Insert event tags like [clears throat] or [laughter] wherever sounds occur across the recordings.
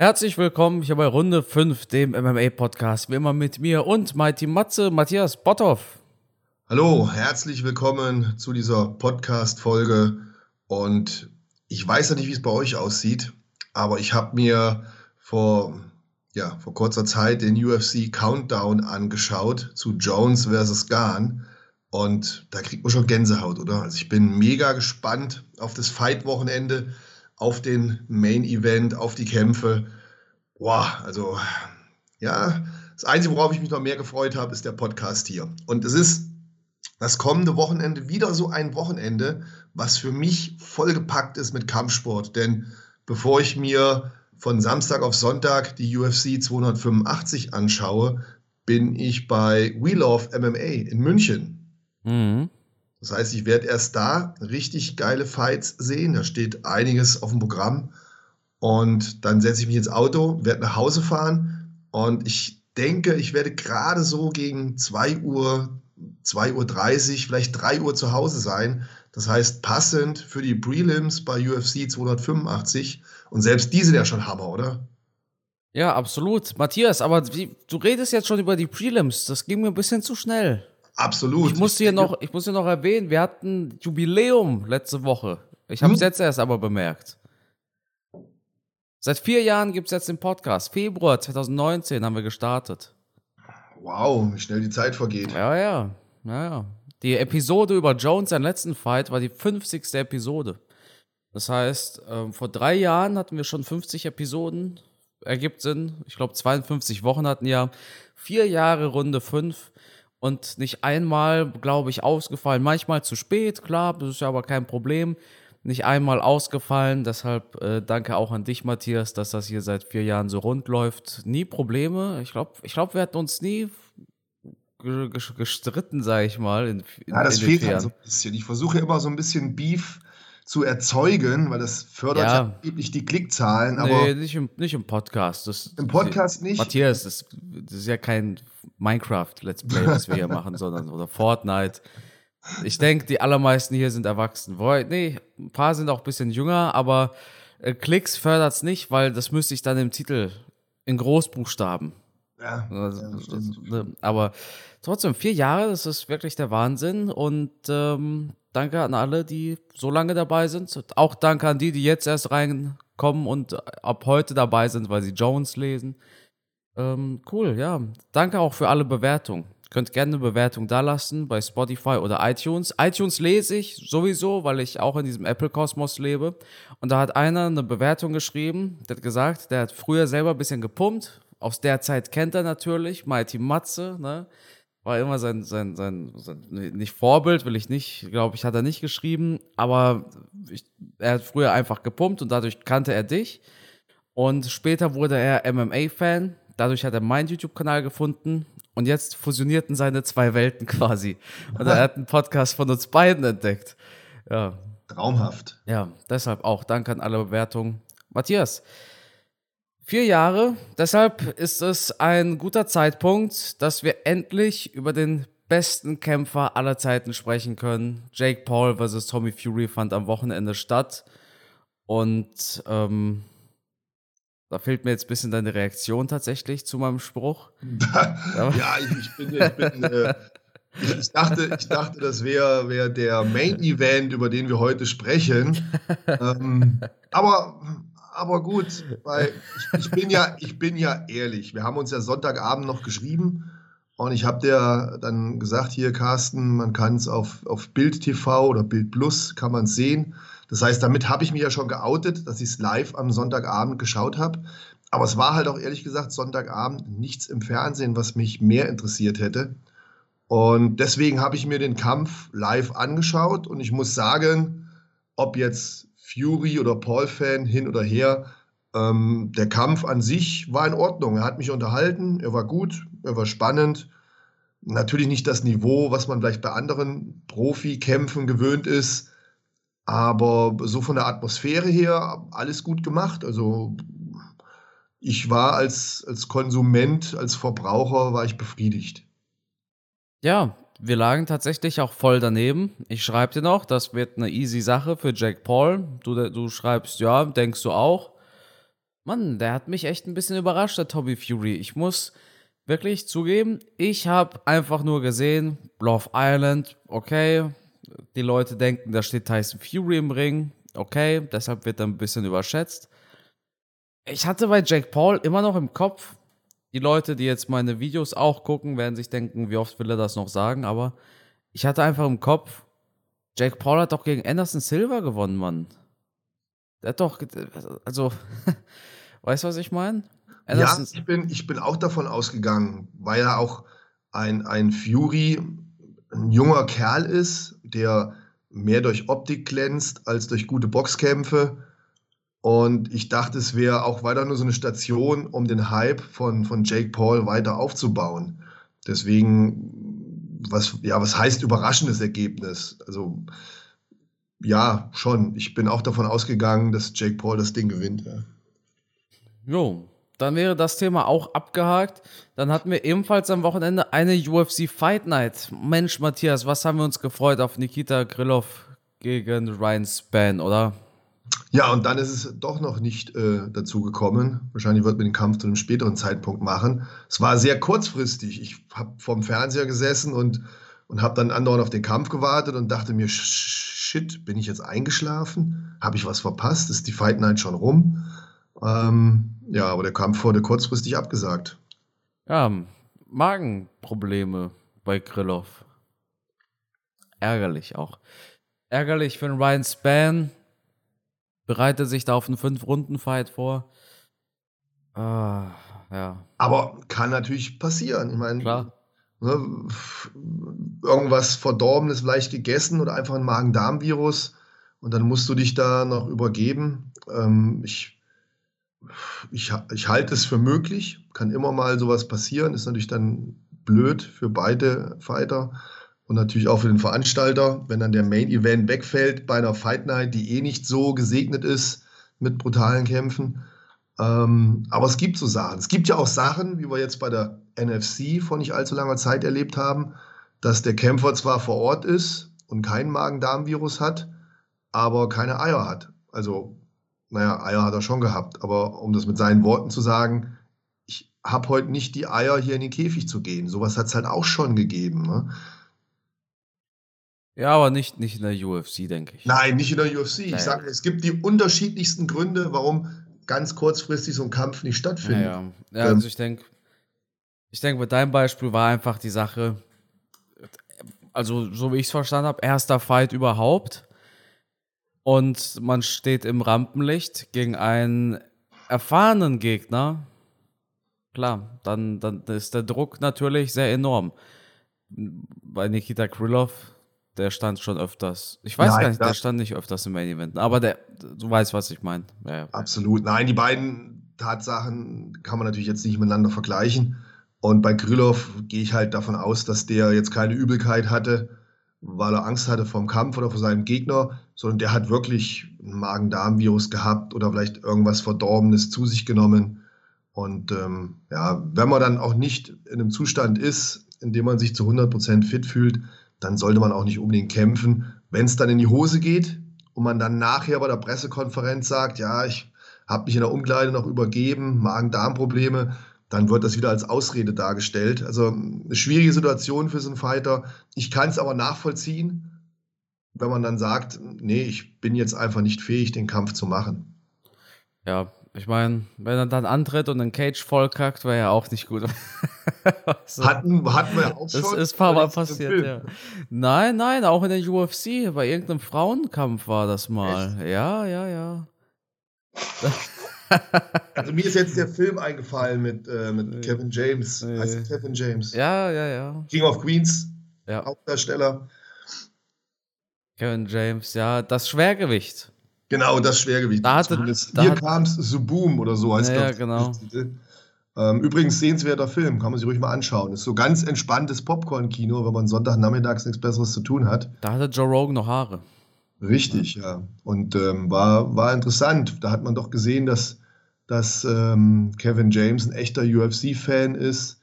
Herzlich willkommen hier bei Runde 5, dem MMA-Podcast. Wie immer mit mir und Mighty Matze, Matthias Botthoff. Hallo, herzlich willkommen zu dieser Podcast-Folge. Und ich weiß ja nicht, wie es bei euch aussieht, aber ich habe mir vor, ja, vor kurzer Zeit den UFC Countdown angeschaut zu Jones versus Gahn. Und da kriegt man schon Gänsehaut, oder? Also ich bin mega gespannt auf das Fight-Wochenende auf den Main Event, auf die Kämpfe. Boah, also ja, das Einzige, worauf ich mich noch mehr gefreut habe, ist der Podcast hier. Und es ist das kommende Wochenende wieder so ein Wochenende, was für mich vollgepackt ist mit Kampfsport. Denn bevor ich mir von Samstag auf Sonntag die UFC 285 anschaue, bin ich bei We Love MMA in München. Mhm. Das heißt, ich werde erst da richtig geile Fights sehen. Da steht einiges auf dem Programm. Und dann setze ich mich ins Auto, werde nach Hause fahren. Und ich denke, ich werde gerade so gegen 2 Uhr, 2.30 Uhr, vielleicht 3 Uhr zu Hause sein. Das heißt, passend für die Prelims bei UFC 285. Und selbst die sind ja schon Hammer, oder? Ja, absolut. Matthias, aber wie, du redest jetzt schon über die Prelims. Das ging mir ein bisschen zu schnell. Absolut. Ich muss hier noch, ich muss hier noch erwähnen, wir hatten Jubiläum letzte Woche. Ich habe es hm? jetzt erst aber bemerkt. Seit vier Jahren gibt es jetzt den Podcast. Februar 2019 haben wir gestartet. Wow, wie schnell die Zeit vergeht. Ja, ja, ja, ja. Die Episode über Jones, seinen letzten Fight, war die 50. Episode. Das heißt, ähm, vor drei Jahren hatten wir schon 50 Episoden. Ergibt Sinn. Ich glaube, 52 Wochen hatten ja. Vier Jahre Runde 5 und nicht einmal, glaube ich, ausgefallen. Manchmal zu spät, klar, das ist ja aber kein Problem. Nicht einmal ausgefallen, deshalb äh, danke auch an dich, Matthias, dass das hier seit vier Jahren so rund läuft. Nie Probleme. Ich glaube, ich glaub, wir hatten uns nie gestritten, sage ich mal. In, in, ja, das fehlt halt so ein bisschen. Ich versuche immer so ein bisschen Beef zu erzeugen, weil das fördert ja, ja die Klickzahlen. Aber nee, nicht im, nicht im Podcast. Das, Im Podcast nicht. Matthias, das, das ist ja kein Minecraft-Let's Play, was wir hier machen, sondern oder Fortnite. Ich denke, die allermeisten hier sind erwachsen. Nee, ein paar sind auch ein bisschen jünger, aber äh, Klicks fördert es nicht, weil das müsste ich dann im Titel in Großbuchstaben. Ja, also, ja ne, aber trotzdem, vier Jahre, das ist wirklich der Wahnsinn. Und ähm, danke an alle, die so lange dabei sind. Auch danke an die, die jetzt erst reinkommen und ab heute dabei sind, weil sie Jones lesen. Ähm, cool, ja. Danke auch für alle Bewertungen. Könnt gerne eine Bewertung da lassen bei Spotify oder iTunes. iTunes lese ich sowieso, weil ich auch in diesem Apple-Kosmos lebe. Und da hat einer eine Bewertung geschrieben, der hat gesagt, der hat früher selber ein bisschen gepumpt. Aus der Zeit kennt er natürlich, Mighty Matze, ne? War immer sein, sein, sein, sein, nicht Vorbild, will ich nicht, glaube ich, hat er nicht geschrieben, aber ich, er hat früher einfach gepumpt und dadurch kannte er dich. Und später wurde er MMA-Fan, dadurch hat er meinen YouTube-Kanal gefunden und jetzt fusionierten seine zwei Welten [laughs] quasi. Und er hat einen Podcast von uns beiden entdeckt. Ja. Traumhaft. Ja, deshalb auch Danke an alle Bewertungen. Matthias, Vier Jahre. Deshalb ist es ein guter Zeitpunkt, dass wir endlich über den besten Kämpfer aller Zeiten sprechen können. Jake Paul vs. Tommy Fury fand am Wochenende statt. Und ähm, da fehlt mir jetzt ein bisschen deine Reaktion tatsächlich zu meinem Spruch. [laughs] ja, ich, ich bin, ich, bin äh, ich, dachte, ich dachte, das wäre wär der Main Event, über den wir heute sprechen. ähm, aber aber gut, weil ich, ich, bin ja, ich bin ja ehrlich. Wir haben uns ja Sonntagabend noch geschrieben und ich habe dir dann gesagt, hier Carsten, man kann es auf, auf Bild TV oder Bild Plus kann man sehen. Das heißt, damit habe ich mich ja schon geoutet, dass ich es live am Sonntagabend geschaut habe. Aber es war halt auch ehrlich gesagt Sonntagabend nichts im Fernsehen, was mich mehr interessiert hätte. Und deswegen habe ich mir den Kampf live angeschaut und ich muss sagen, ob jetzt Fury oder Paul-Fan hin oder her. Ähm, der Kampf an sich war in Ordnung. Er hat mich unterhalten, er war gut, er war spannend. Natürlich nicht das Niveau, was man vielleicht bei anderen Profikämpfen gewöhnt ist, aber so von der Atmosphäre her alles gut gemacht. Also ich war als, als Konsument, als Verbraucher, war ich befriedigt. Ja, wir lagen tatsächlich auch voll daneben. Ich schreibe dir noch, das wird eine easy Sache für Jack Paul. Du, du schreibst, ja, denkst du auch. Mann, der hat mich echt ein bisschen überrascht, der Tommy Fury. Ich muss wirklich zugeben, ich habe einfach nur gesehen, Bluff Island, okay. Die Leute denken, da steht Tyson Fury im Ring, okay. Deshalb wird er ein bisschen überschätzt. Ich hatte bei Jake Paul immer noch im Kopf, die Leute, die jetzt meine Videos auch gucken, werden sich denken, wie oft will er das noch sagen, aber ich hatte einfach im Kopf, Jake Paul hat doch gegen Anderson Silva gewonnen, Mann. Der hat doch, also, [laughs] weißt du, was ich meine? Ja, ich bin, ich bin auch davon ausgegangen, weil er auch ein, ein Fury, ein junger Kerl ist, der mehr durch Optik glänzt als durch gute Boxkämpfe. Und ich dachte, es wäre auch weiter nur so eine Station, um den Hype von, von Jake Paul weiter aufzubauen. Deswegen, was, ja, was heißt überraschendes Ergebnis? Also, ja, schon. Ich bin auch davon ausgegangen, dass Jake Paul das Ding gewinnt. Ja. Jo, dann wäre das Thema auch abgehakt. Dann hatten wir ebenfalls am Wochenende eine UFC Fight Night. Mensch, Matthias, was haben wir uns gefreut auf Nikita Krylov gegen Ryan Span, oder? Ja, und dann ist es doch noch nicht äh, dazu gekommen. Wahrscheinlich wird man den Kampf zu einem späteren Zeitpunkt machen. Es war sehr kurzfristig. Ich habe vorm Fernseher gesessen und, und habe dann andauernd auf den Kampf gewartet und dachte mir, shit, bin ich jetzt eingeschlafen? Habe ich was verpasst? Ist die Fight Night schon rum? Ähm, ja, aber der Kampf wurde kurzfristig abgesagt. Ja, Magenprobleme bei Krillov. Ärgerlich auch. Ärgerlich für den Ryan Span. Bereitet sich da auf einen Fünf-Runden-Fight vor. Ah, ja. Aber kann natürlich passieren. Ich meine, Klar. Ne, irgendwas Verdorbenes vielleicht gegessen oder einfach ein Magen-Darm-Virus und dann musst du dich da noch übergeben. Ähm, ich ich, ich halte es für möglich, kann immer mal sowas passieren, ist natürlich dann blöd für beide Fighter und natürlich auch für den Veranstalter, wenn dann der Main Event wegfällt bei einer Fight Night, die eh nicht so gesegnet ist mit brutalen Kämpfen. Ähm, aber es gibt so Sachen. Es gibt ja auch Sachen, wie wir jetzt bei der NFC vor nicht allzu langer Zeit erlebt haben, dass der Kämpfer zwar vor Ort ist und kein Magen-Darm-Virus hat, aber keine Eier hat. Also naja, Eier hat er schon gehabt, aber um das mit seinen Worten zu sagen, ich habe heute nicht die Eier, hier in den Käfig zu gehen. Sowas hat es halt auch schon gegeben. Ne? Ja, aber nicht, nicht in der UFC, denke ich. Nein, nicht in der UFC. Naja. Ich sage, es gibt die unterschiedlichsten Gründe, warum ganz kurzfristig so ein Kampf nicht stattfindet. Ja, ja. ja also ich denke, ich denke, mit deinem Beispiel war einfach die Sache, also so wie ich es verstanden habe, erster Fight überhaupt und man steht im Rampenlicht gegen einen erfahrenen Gegner, klar, dann, dann ist der Druck natürlich sehr enorm. Bei Nikita Krylov, der stand schon öfters. Ich weiß Nein, gar nicht, der stand nicht öfters im Main Event, aber der, du weißt, was ich meine. Ja, Absolut. Nein, die beiden Tatsachen kann man natürlich jetzt nicht miteinander vergleichen. Und bei Krylov gehe ich halt davon aus, dass der jetzt keine Übelkeit hatte weil er Angst hatte vom Kampf oder vor seinem Gegner, sondern der hat wirklich ein Magen-Darm-Virus gehabt oder vielleicht irgendwas Verdorbenes zu sich genommen. Und ähm, ja, wenn man dann auch nicht in einem Zustand ist, in dem man sich zu 100% fit fühlt, dann sollte man auch nicht unbedingt kämpfen. Wenn es dann in die Hose geht und man dann nachher bei der Pressekonferenz sagt, ja, ich habe mich in der Umkleide noch übergeben, Magen-Darm-Probleme, dann wird das wieder als Ausrede dargestellt. Also eine schwierige Situation für so einen Fighter. Ich kann es aber nachvollziehen, wenn man dann sagt, nee, ich bin jetzt einfach nicht fähig, den Kampf zu machen. Ja, ich meine, wenn er dann antritt und den Cage vollkackt, wäre ja auch nicht gut. [laughs] so. hatten, hatten wir auch schon. Das ist ein paar Mal passiert, ja. Nein, nein, auch in der UFC, bei irgendeinem Frauenkampf war das mal. Echt? Ja, ja, ja. [laughs] also mir ist jetzt der Film eingefallen mit, äh, mit Kevin James. Nee. Heißt Kevin James. Ja, ja, ja. King of Queens, ja. Hauptdarsteller. Kevin James, ja, das Schwergewicht. Genau, das Schwergewicht. Da hatte, da Hier kam es The Boom oder so heißt ja, genau. Ähm, übrigens sehenswerter Film, kann man sich ruhig mal anschauen. Ist so ganz entspanntes Popcorn-Kino, wenn man Sonntagnachmittags nichts Besseres zu tun hat. Da hatte Joe Rogan noch Haare. Richtig, ja. Und ähm, war, war interessant. Da hat man doch gesehen, dass, dass ähm, Kevin James ein echter UFC-Fan ist.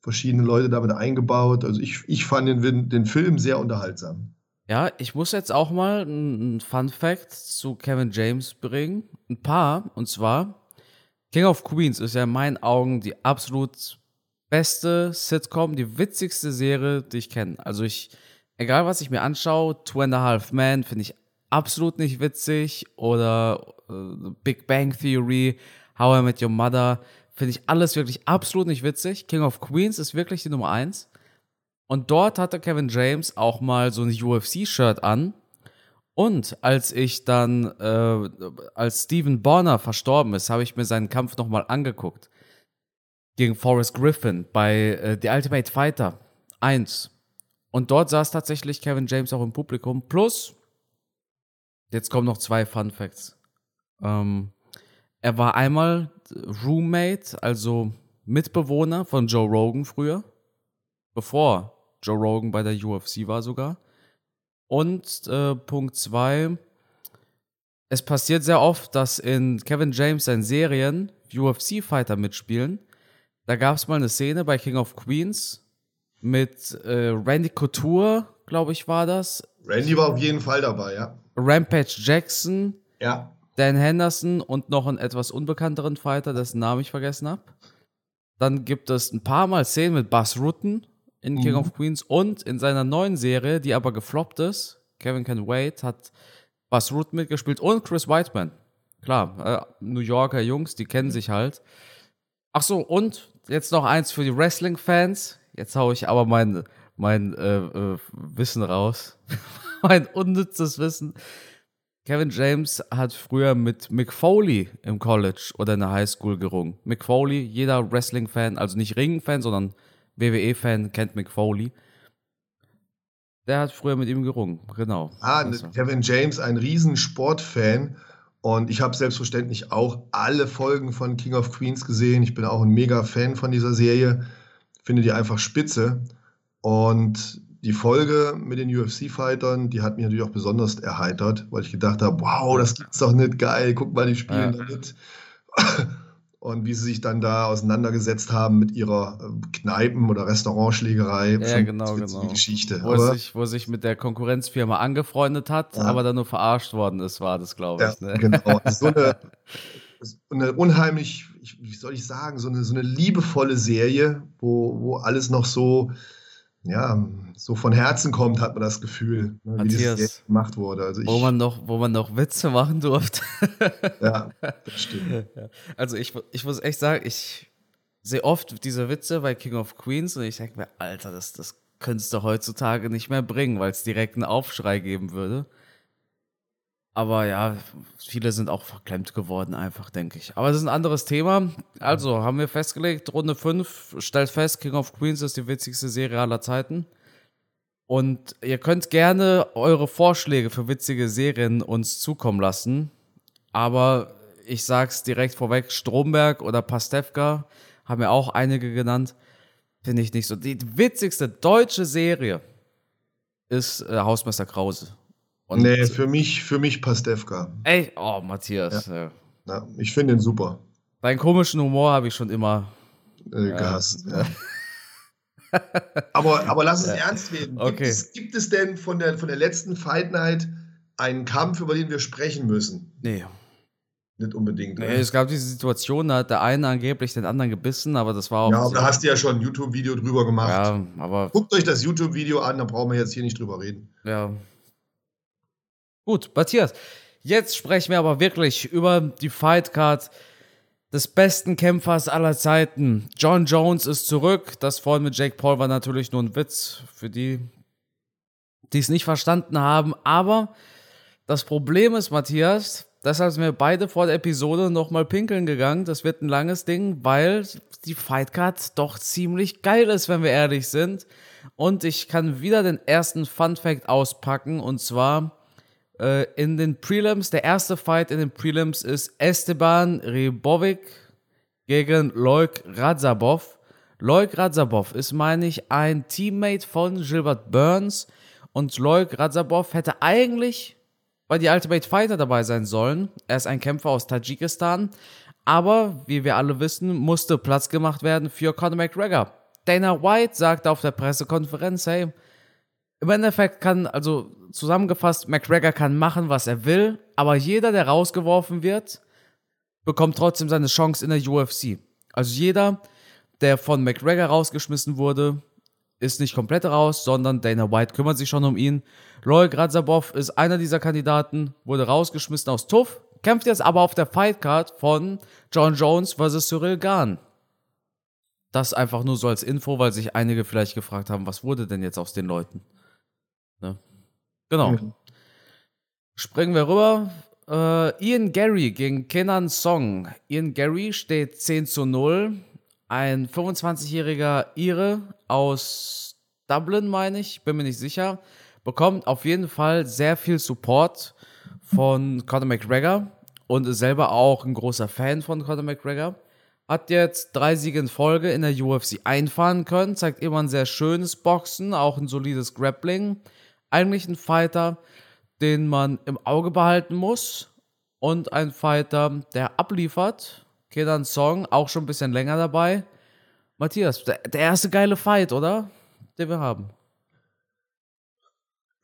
Verschiedene Leute damit eingebaut. Also ich, ich fand den, den Film sehr unterhaltsam. Ja, ich muss jetzt auch mal ein Fun Fact zu Kevin James bringen. Ein paar. Und zwar, King of Queens ist ja in meinen Augen die absolut beste Sitcom, die witzigste Serie, die ich kenne. Also ich, egal was ich mir anschaue, Two and a Half Men finde ich absolut nicht witzig oder äh, Big Bang Theory, How I Met Your Mother, finde ich alles wirklich absolut nicht witzig. King of Queens ist wirklich die Nummer eins. Und dort hatte Kevin James auch mal so ein UFC-Shirt an. Und als ich dann, äh, als Stephen Bonner verstorben ist, habe ich mir seinen Kampf nochmal angeguckt. Gegen Forrest Griffin bei äh, The Ultimate Fighter 1. Und dort saß tatsächlich Kevin James auch im Publikum. Plus, jetzt kommen noch zwei Fun Facts. Ähm, er war einmal Roommate, also Mitbewohner von Joe Rogan früher, bevor Joe Rogan bei der UFC war sogar. Und äh, Punkt zwei, es passiert sehr oft, dass in Kevin James seinen Serien UFC-Fighter mitspielen. Da gab es mal eine Szene bei King of Queens mit äh, Randy Couture, glaube ich, war das. Randy war auf jeden Fall dabei, ja. Rampage Jackson. Ja. Dan Henderson und noch einen etwas unbekannteren Fighter, dessen Namen ich vergessen habe. Dann gibt es ein paar Mal Szenen mit Buzz Rutten in mhm. King of Queens und in seiner neuen Serie, die aber gefloppt ist, Kevin Can Wait, hat Buzz Rutten mitgespielt und Chris Whiteman. Klar, äh, New Yorker Jungs, die kennen sich halt. Ach so, und jetzt noch eins für die Wrestling-Fans. Jetzt haue ich aber mein, mein äh, äh, Wissen raus. [laughs] mein unnützes Wissen. Kevin James hat früher mit Mick Foley im College oder in der Highschool gerungen. Mick Foley, jeder Wrestling-Fan, also nicht Ring-Fan, sondern WWE-Fan, kennt Mick Foley. Der hat früher mit ihm gerungen, genau. Ah, also. Kevin James, ein riesen Sportfan. Und ich habe selbstverständlich auch alle Folgen von King of Queens gesehen. Ich bin auch ein mega Fan von dieser Serie. Finde die einfach spitze. Und die Folge mit den UFC-Fightern, die hat mich natürlich auch besonders erheitert, weil ich gedacht habe, wow, das gibt's doch nicht geil, guck mal, die spielen ja. damit. [laughs] Und wie sie sich dann da auseinandergesetzt haben mit ihrer äh, Kneipen- oder Restaurantschlägerei. Ja, genau, genau. Geschichte. Wo er, sich, wo sich mit der Konkurrenzfirma angefreundet hat, ja. aber dann nur verarscht worden ist, war das, glaube ich. Ja, ne? genau. [laughs] So eine, eine unheimlich, wie soll ich sagen, so eine, so eine liebevolle Serie, wo, wo alles noch so ja, so von Herzen kommt, hat man das Gefühl, ne, wie das gemacht wurde. Also ich, wo, man noch, wo man noch Witze machen durfte. [laughs] ja, das stimmt. Also ich, ich muss echt sagen, ich sehe oft diese Witze bei King of Queens und ich denke mir, Alter, das, das könntest du heutzutage nicht mehr bringen, weil es direkt einen Aufschrei geben würde. Aber ja, viele sind auch verklemmt geworden, einfach, denke ich. Aber das ist ein anderes Thema. Also, haben wir festgelegt, Runde 5 stellt fest, King of Queens ist die witzigste Serie aller Zeiten. Und ihr könnt gerne eure Vorschläge für witzige Serien uns zukommen lassen. Aber ich sag's direkt vorweg, Stromberg oder Pastewka haben ja auch einige genannt. Finde ich nicht so. Die witzigste deutsche Serie ist äh, Hausmeister Krause. Und nee, für mich, für mich Pastewka. Ey, oh, Matthias. Ja. Ja, ich finde ihn super. Deinen komischen Humor habe ich schon immer äh, gehasst. Ja. [laughs] aber, aber lass es ernst werden. Gibt, okay. es, gibt es denn von der, von der letzten Fight Night einen Kampf, über den wir sprechen müssen? Nee. Nicht unbedingt. Nee, ne? es gab diese Situation, da hat der eine angeblich den anderen gebissen, aber das war auch. Ja, da hast du ja schon ein YouTube-Video drüber gemacht. Ja, aber. Guckt euch das YouTube-Video an, da brauchen wir jetzt hier nicht drüber reden. Ja, Gut, Matthias, jetzt sprechen wir aber wirklich über die Fightcard des besten Kämpfers aller Zeiten. John Jones ist zurück. Das vorhin mit Jake Paul war natürlich nur ein Witz für die, die es nicht verstanden haben. Aber das Problem ist, Matthias, deshalb sind wir beide vor der Episode nochmal pinkeln gegangen. Das wird ein langes Ding, weil die Fightcard doch ziemlich geil ist, wenn wir ehrlich sind. Und ich kann wieder den ersten Fun Fact auspacken. Und zwar äh, in den Prelims, der erste Fight in den Prelims ist Esteban Ribovic gegen Loik Radzabov. Loik Radzabov ist, meine ich, ein Teammate von Gilbert Burns und Loik Radzabov hätte eigentlich bei die Ultimate Fighter dabei sein sollen. Er ist ein Kämpfer aus Tadschikistan, aber wie wir alle wissen, musste Platz gemacht werden für Conor McGregor. Dana White sagte auf der Pressekonferenz, hey, im Endeffekt kann, also zusammengefasst, McGregor kann machen, was er will, aber jeder, der rausgeworfen wird, bekommt trotzdem seine Chance in der UFC. Also jeder, der von McGregor rausgeschmissen wurde, ist nicht komplett raus, sondern Dana White kümmert sich schon um ihn. Roy Grazabov ist einer dieser Kandidaten, wurde rausgeschmissen aus TUF, kämpft jetzt aber auf der Fightcard von John Jones vs. Cyril Gahn. Das einfach nur so als Info, weil sich einige vielleicht gefragt haben, was wurde denn jetzt aus den Leuten? Ne? Genau. Mhm. Springen wir rüber. Äh, Ian Gary gegen Kenan Song. Ian Gary steht 10 zu 0. Ein 25-jähriger Ire aus Dublin, meine ich, bin mir nicht sicher, bekommt auf jeden Fall sehr viel Support von Conor McGregor und ist selber auch ein großer Fan von Conor McGregor. Hat jetzt drei Siege in Folge in der UFC einfahren können, zeigt immer ein sehr schönes Boxen, auch ein solides Grappling. Eigentlich ein Fighter, den man im Auge behalten muss und ein Fighter, der abliefert. Kedan Song, auch schon ein bisschen länger dabei. Matthias, der, der erste geile Fight, oder? Den wir haben.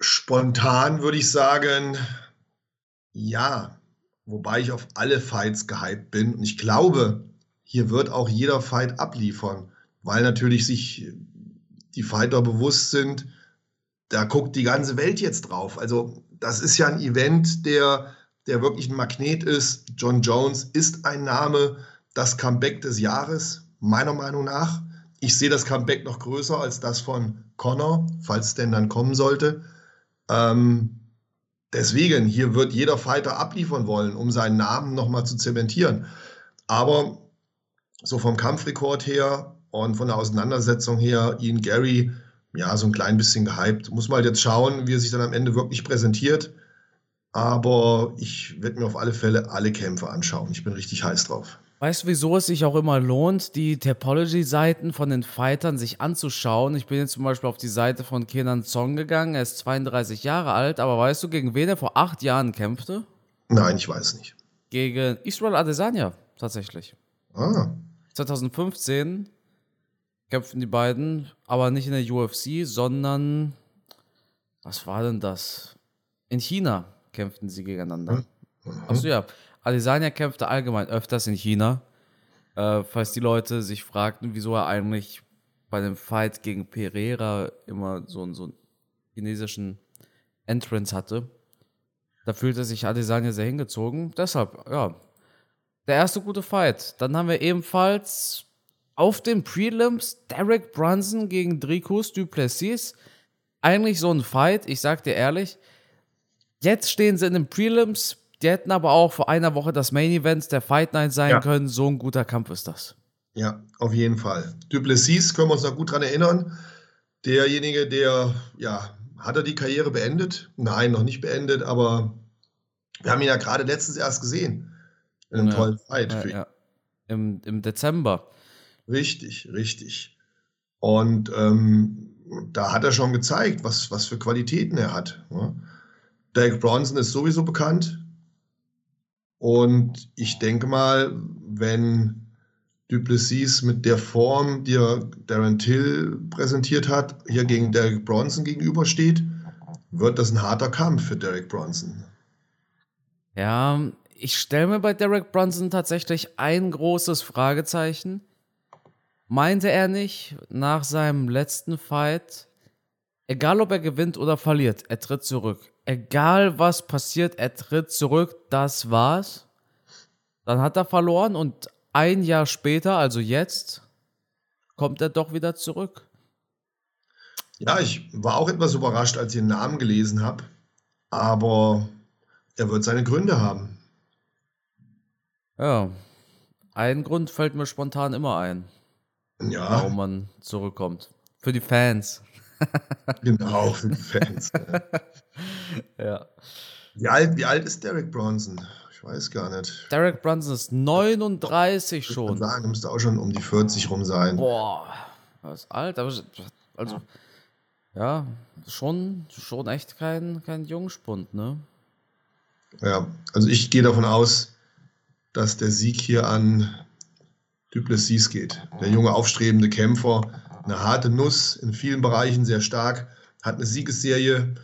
Spontan würde ich sagen, ja. Wobei ich auf alle Fights gehypt bin. Und ich glaube, hier wird auch jeder Fight abliefern, weil natürlich sich die Fighter bewusst sind, da guckt die ganze Welt jetzt drauf. Also das ist ja ein Event, der, der wirklich ein Magnet ist. John Jones ist ein Name, das Comeback des Jahres, meiner Meinung nach. Ich sehe das Comeback noch größer als das von Connor, falls es denn dann kommen sollte. Ähm, deswegen, hier wird jeder Fighter abliefern wollen, um seinen Namen nochmal zu zementieren. Aber so vom Kampfrekord her und von der Auseinandersetzung her, Ian Gary, ja, so ein klein bisschen gehypt. Muss mal halt jetzt schauen, wie er sich dann am Ende wirklich präsentiert. Aber ich werde mir auf alle Fälle alle Kämpfe anschauen. Ich bin richtig heiß drauf. Weißt du, wieso es sich auch immer lohnt, die Topology-Seiten von den Fightern sich anzuschauen? Ich bin jetzt zum Beispiel auf die Seite von Kenan Song gegangen. Er ist 32 Jahre alt, aber weißt du, gegen wen er vor acht Jahren kämpfte? Nein, ich weiß nicht. Gegen Israel Adesanya, tatsächlich. Ah. 2015 kämpften die beiden, aber nicht in der UFC, sondern was war denn das? In China kämpften sie gegeneinander. Mhm. Achso, ja. Adesanya kämpfte allgemein öfters in China. Äh, falls die Leute sich fragten, wieso er eigentlich bei dem Fight gegen Pereira immer so, so einen chinesischen Entrance hatte. Da fühlte sich Adesanya sehr hingezogen. Deshalb, ja, der erste gute Fight. Dann haben wir ebenfalls auf den Prelims Derek Brunson gegen Dricus Duplessis. Eigentlich so ein Fight, ich sag dir ehrlich. Jetzt stehen sie in den Prelims. Die hätten aber auch vor einer Woche das Main Event der Fight Night sein ja. können. So ein guter Kampf ist das. Ja, auf jeden Fall. Duplessis können wir uns noch gut dran erinnern. Derjenige, der, ja, hat er die Karriere beendet? Nein, noch nicht beendet, aber wir haben ihn ja gerade letztens erst gesehen. In einem ja, tollen Fight. Ja. Im, Im Dezember. Richtig, richtig. Und ähm, da hat er schon gezeigt, was, was für Qualitäten er hat. Ne? Derek Bronson ist sowieso bekannt. Und ich denke mal, wenn Duplessis mit der Form, die er Darren Till präsentiert hat, hier gegen Derek Bronson gegenübersteht, wird das ein harter Kampf für Derek Bronson. Ja, ich stelle mir bei Derek Brunson tatsächlich ein großes Fragezeichen. Meinte er nicht nach seinem letzten Fight, egal ob er gewinnt oder verliert, er tritt zurück. Egal was passiert, er tritt zurück, das war's. Dann hat er verloren und ein Jahr später, also jetzt, kommt er doch wieder zurück. Ja, ich war auch etwas überrascht, als ich den Namen gelesen habe. Aber er wird seine Gründe haben. Ja, ein Grund fällt mir spontan immer ein. Ja. Warum man zurückkommt. Für die Fans. [laughs] genau, für die Fans. [laughs] ja. Wie alt, wie alt ist Derek Bronson? Ich weiß gar nicht. Derek Bronson ist 39 schon. Ich würde sagen, müsste auch schon um die 40 rum sein. Boah, das ist alt, aber also ja, schon, schon echt kein, kein Jungspund, ne? Ja, also ich gehe davon aus, dass der Sieg hier an Duplessis geht. Der junge, aufstrebende Kämpfer, eine harte Nuss, in vielen Bereichen sehr stark, hat eine Siegesserie.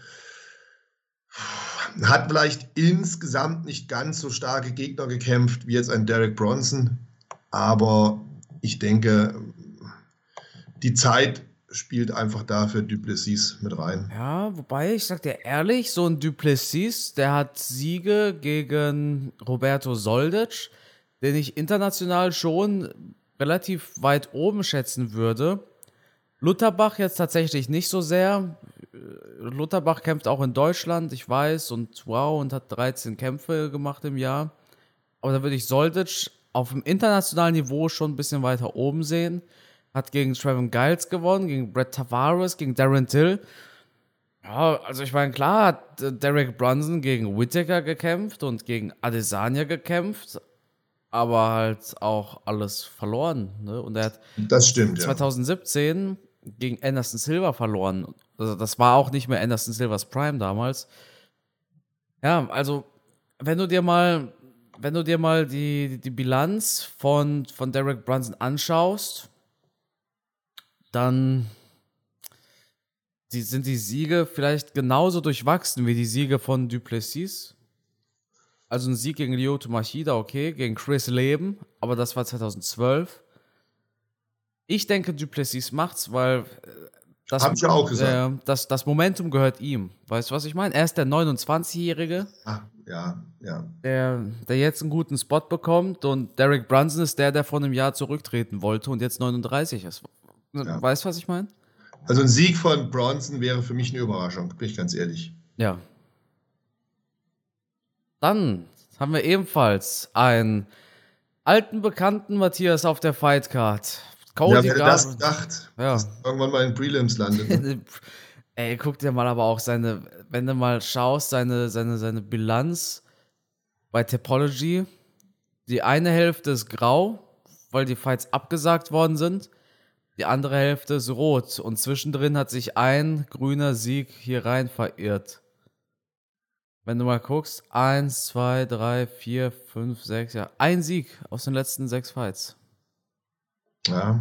hat vielleicht insgesamt nicht ganz so starke Gegner gekämpft wie jetzt ein Derek Bronson, aber ich denke, die Zeit spielt einfach da für Duplessis mit rein. Ja, wobei, ich sag dir ehrlich, so ein Duplessis, der hat Siege gegen Roberto Soldic, den ich international schon relativ weit oben schätzen würde. Lutterbach jetzt tatsächlich nicht so sehr. Lutterbach kämpft auch in Deutschland, ich weiß, und wow, und hat 13 Kämpfe gemacht im Jahr. Aber da würde ich Soldic auf dem internationalen Niveau schon ein bisschen weiter oben sehen. Hat gegen Trevor Giles gewonnen, gegen Brett Tavares, gegen Darren Till. Ja, also ich meine, klar hat Derek Brunson gegen Whittaker gekämpft und gegen Adesanya gekämpft, aber halt auch alles verloren. Ne? Und er hat das stimmt, 2017 ja. gegen Anderson Silva verloren. Also das war auch nicht mehr Anderson Silvers Prime damals. Ja, also wenn du dir mal, wenn du dir mal die, die Bilanz von, von Derek Brunson anschaust, dann die, sind die Siege vielleicht genauso durchwachsen wie die Siege von Duplessis. Also ein Sieg gegen Lyoto Machida, okay, gegen Chris Leben, aber das war 2012. Ich denke, Duplessis macht's, weil äh, das, Hab ich ja auch gesagt. Äh, das, das Momentum gehört ihm. Weißt du, was ich meine? Er ist der 29-Jährige. Ah, ja, ja. Der, der jetzt einen guten Spot bekommt und Derek Brunson ist der, der vor einem Jahr zurücktreten wollte und jetzt 39 ist. Ja. Weißt du, was ich meine? Also ein Sieg von Bronson wäre für mich eine Überraschung, bin ich ganz ehrlich. Ja. Dann haben wir ebenfalls einen alten Bekannten Matthias auf der Fightcard. Cody ja, wer hätte das gedacht? Ja. Dass irgendwann mal in Prelims landet. Ne? [laughs] Ey, guck dir mal aber auch seine, wenn du mal schaust, seine, seine, seine Bilanz bei Topology. Die eine Hälfte ist grau, weil die Fights abgesagt worden sind. Die andere Hälfte ist rot und zwischendrin hat sich ein grüner Sieg hier rein verirrt. Wenn du mal guckst, eins, zwei, drei, vier, fünf, sechs, ja, ein Sieg aus den letzten sechs Fights. Ja,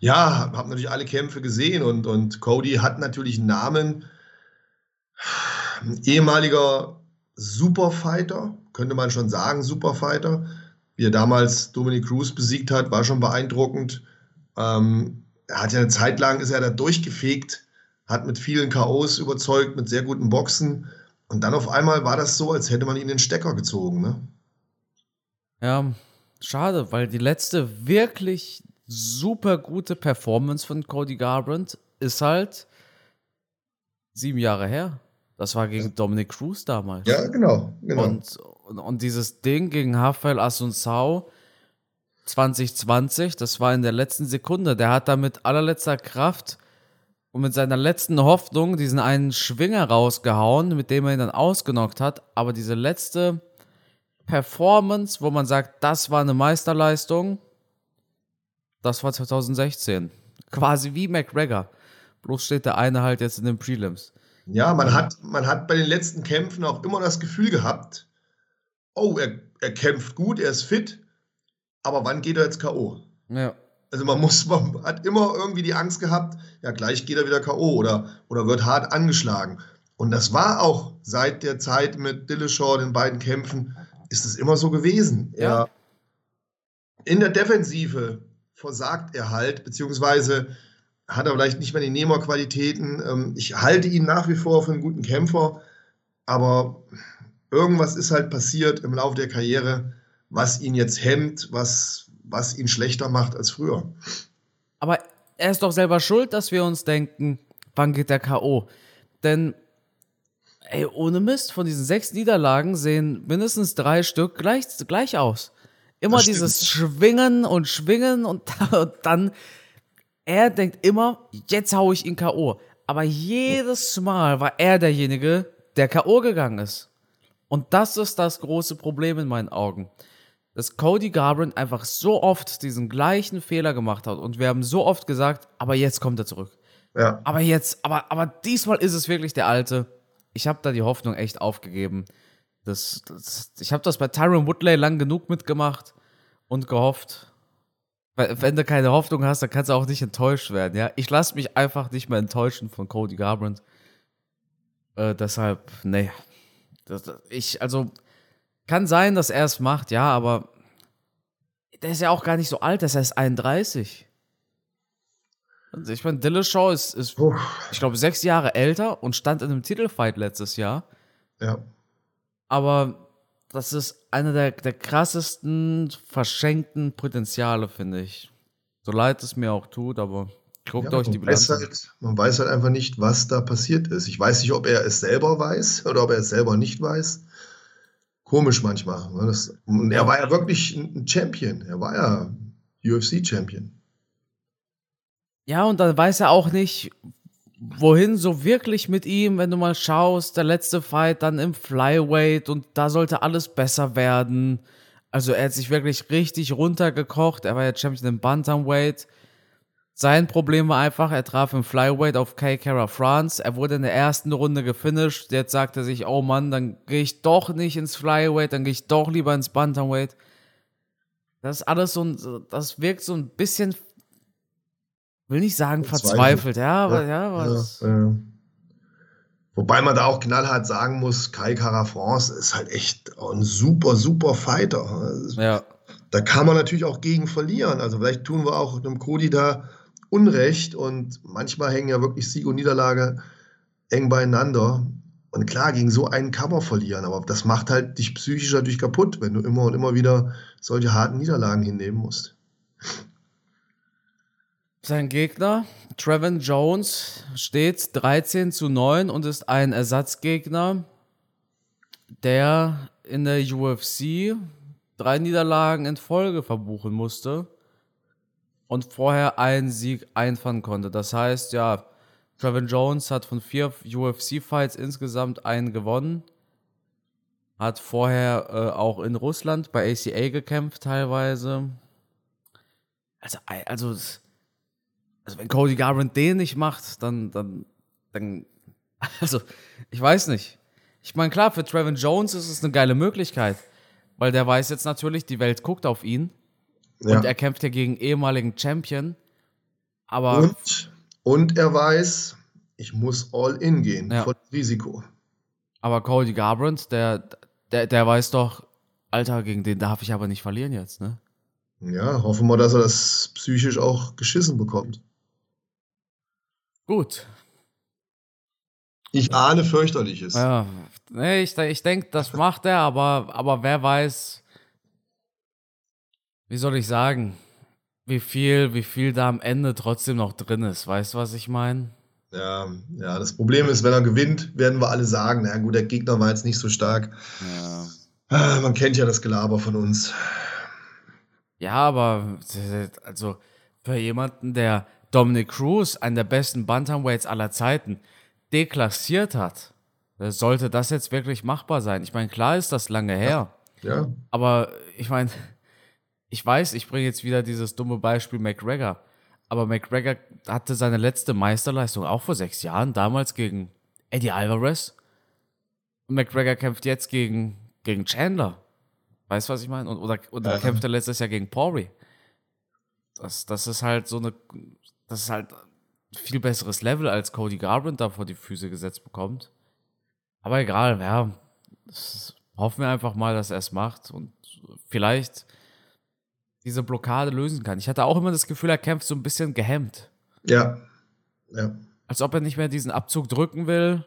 ja, habe natürlich alle Kämpfe gesehen und, und Cody hat natürlich einen Namen. Ein ehemaliger Superfighter, könnte man schon sagen, Superfighter. Wie er damals Dominic Cruz besiegt hat, war schon beeindruckend. Ähm, er hat ja eine Zeit lang, ist er da durchgefegt, hat mit vielen K.O.s überzeugt, mit sehr guten Boxen. Und dann auf einmal war das so, als hätte man ihn in den Stecker gezogen, ne? Ja, schade, weil die letzte wirklich super gute Performance von Cody Garbrandt ist halt sieben Jahre her. Das war gegen Dominic Cruz damals. Ja, genau. genau. Und, und, und dieses Ding gegen Rafael Asuncao, 2020, das war in der letzten Sekunde. Der hat da mit allerletzter Kraft und mit seiner letzten Hoffnung diesen einen Schwinger rausgehauen, mit dem er ihn dann ausgenockt hat. Aber diese letzte Performance, wo man sagt, das war eine Meisterleistung, das war 2016. Quasi wie McGregor. Bloß steht der eine halt jetzt in den Prelims. Ja, man hat, man hat bei den letzten Kämpfen auch immer das Gefühl gehabt, oh, er, er kämpft gut, er ist fit, aber wann geht er jetzt K.O.? Ja. Also man muss, man hat immer irgendwie die Angst gehabt, ja, gleich geht er wieder K.O. oder, oder wird hart angeschlagen. Und das war auch seit der Zeit mit Dillashaw, den beiden Kämpfen, ist es immer so gewesen. Ja. Er, in der Defensive versagt er halt, beziehungsweise hat er vielleicht nicht mehr die Nehmerqualitäten. Ähm, ich halte ihn nach wie vor für einen guten Kämpfer, aber irgendwas ist halt passiert im Laufe der Karriere, was ihn jetzt hemmt, was, was ihn schlechter macht als früher. Aber er ist doch selber schuld, dass wir uns denken, wann geht der K.O.? Denn, ey, ohne Mist, von diesen sechs Niederlagen sehen mindestens drei Stück gleich, gleich aus. Immer dieses Schwingen und Schwingen und, [laughs] und dann, er denkt immer, jetzt hau ich ihn K.O. Aber jedes Mal war er derjenige, der K.O. gegangen ist. Und das ist das große Problem in meinen Augen dass Cody Garbrandt einfach so oft diesen gleichen Fehler gemacht hat und wir haben so oft gesagt, aber jetzt kommt er zurück. Ja. Aber jetzt, aber, aber diesmal ist es wirklich der Alte. Ich habe da die Hoffnung echt aufgegeben. Das, das, ich habe das bei Tyron Woodley lang genug mitgemacht und gehofft. Wenn du keine Hoffnung hast, dann kannst du auch nicht enttäuscht werden. Ja, ich lasse mich einfach nicht mehr enttäuschen von Cody Garbrandt. Äh, deshalb, nee, Das, ich, also, kann sein, dass er es macht, ja, aber der ist ja auch gar nicht so alt, der ist erst 31. Also ich meine, Dillashaw ist, ist ich glaube, sechs Jahre älter und stand in einem Titelfight letztes Jahr. Ja. Aber das ist einer der, der krassesten verschenkten Potenziale, finde ich. So leid es mir auch tut, aber guckt ja, euch die Bilanz halt, Man weiß halt einfach nicht, was da passiert ist. Ich weiß nicht, ob er es selber weiß oder ob er es selber nicht weiß. Komisch manchmal. Ne? Das, und er war ja wirklich ein Champion. Er war ja UFC-Champion. Ja, und dann weiß er auch nicht, wohin so wirklich mit ihm, wenn du mal schaust, der letzte Fight dann im Flyweight und da sollte alles besser werden. Also er hat sich wirklich richtig runtergekocht. Er war ja Champion im Bantamweight. Sein Problem war einfach, er traf im Flyweight auf Kai Kara France. Er wurde in der ersten Runde gefinisht. Jetzt sagte er sich, oh Mann, dann gehe ich doch nicht ins Flyweight, dann gehe ich doch lieber ins Bantamweight. Das ist alles so ein, das wirkt so ein bisschen will nicht sagen verzweifelt, ja, aber ja, was. Ja, ja. Wobei man da auch knallhart sagen muss, Kai Kara France ist halt echt ein super, super Fighter. Ja. Da kann man natürlich auch gegen verlieren. Also vielleicht tun wir auch einem Cody da Unrecht und manchmal hängen ja wirklich Sieg und Niederlage eng beieinander. Und klar, gegen so einen kann man verlieren, aber das macht halt dich psychisch natürlich kaputt, wenn du immer und immer wieder solche harten Niederlagen hinnehmen musst. Sein Gegner, Trevin Jones, steht 13 zu 9 und ist ein Ersatzgegner, der in der UFC drei Niederlagen in Folge verbuchen musste und vorher einen Sieg einfahren konnte. Das heißt, ja, Trevin Jones hat von vier UFC-Fights insgesamt einen gewonnen. Hat vorher äh, auch in Russland bei ACA gekämpft teilweise. Also, also also wenn Cody Garbrandt den nicht macht, dann, dann, dann, [laughs] also ich weiß nicht. Ich meine, klar, für Trevin Jones ist es eine geile Möglichkeit, weil der weiß jetzt natürlich, die Welt guckt auf ihn ja. und er kämpft ja gegen ehemaligen Champion. Aber und, und er weiß, ich muss all in gehen, ja. voll Risiko. Aber Cody Garbrandt, der, der, der weiß doch, Alter, gegen den darf ich aber nicht verlieren jetzt, ne? Ja, hoffen wir, dass er das psychisch auch geschissen bekommt. Gut. Ich ahne fürchterliches. Ja, nee, ich, ich denke, das macht er, aber, aber wer weiß, wie soll ich sagen, wie viel, wie viel da am Ende trotzdem noch drin ist. Weißt du, was ich meine? Ja, ja, das Problem ist, wenn er gewinnt, werden wir alle sagen, na gut, der Gegner war jetzt nicht so stark. Ja. Ah, man kennt ja das Gelaber von uns. Ja, aber also für jemanden, der Dominic Cruz, einen der besten Bantamweights aller Zeiten, deklassiert hat, sollte das jetzt wirklich machbar sein. Ich meine, klar ist das lange her. Ja. ja. Aber ich meine, ich weiß, ich bringe jetzt wieder dieses dumme Beispiel McGregor. Aber McGregor hatte seine letzte Meisterleistung auch vor sechs Jahren, damals gegen Eddie Alvarez. Und McGregor kämpft jetzt gegen, gegen Chandler. Weißt du, was ich meine? oder oder ja. kämpfte letztes Jahr gegen Pori. Das, das ist halt so eine das ist halt ein viel besseres Level, als Cody Garbrandt da vor die Füße gesetzt bekommt. Aber egal, ja. Hoffen wir einfach mal, dass er es macht und vielleicht diese Blockade lösen kann. Ich hatte auch immer das Gefühl, er kämpft so ein bisschen gehemmt. Ja. Ja. Als ob er nicht mehr diesen Abzug drücken will.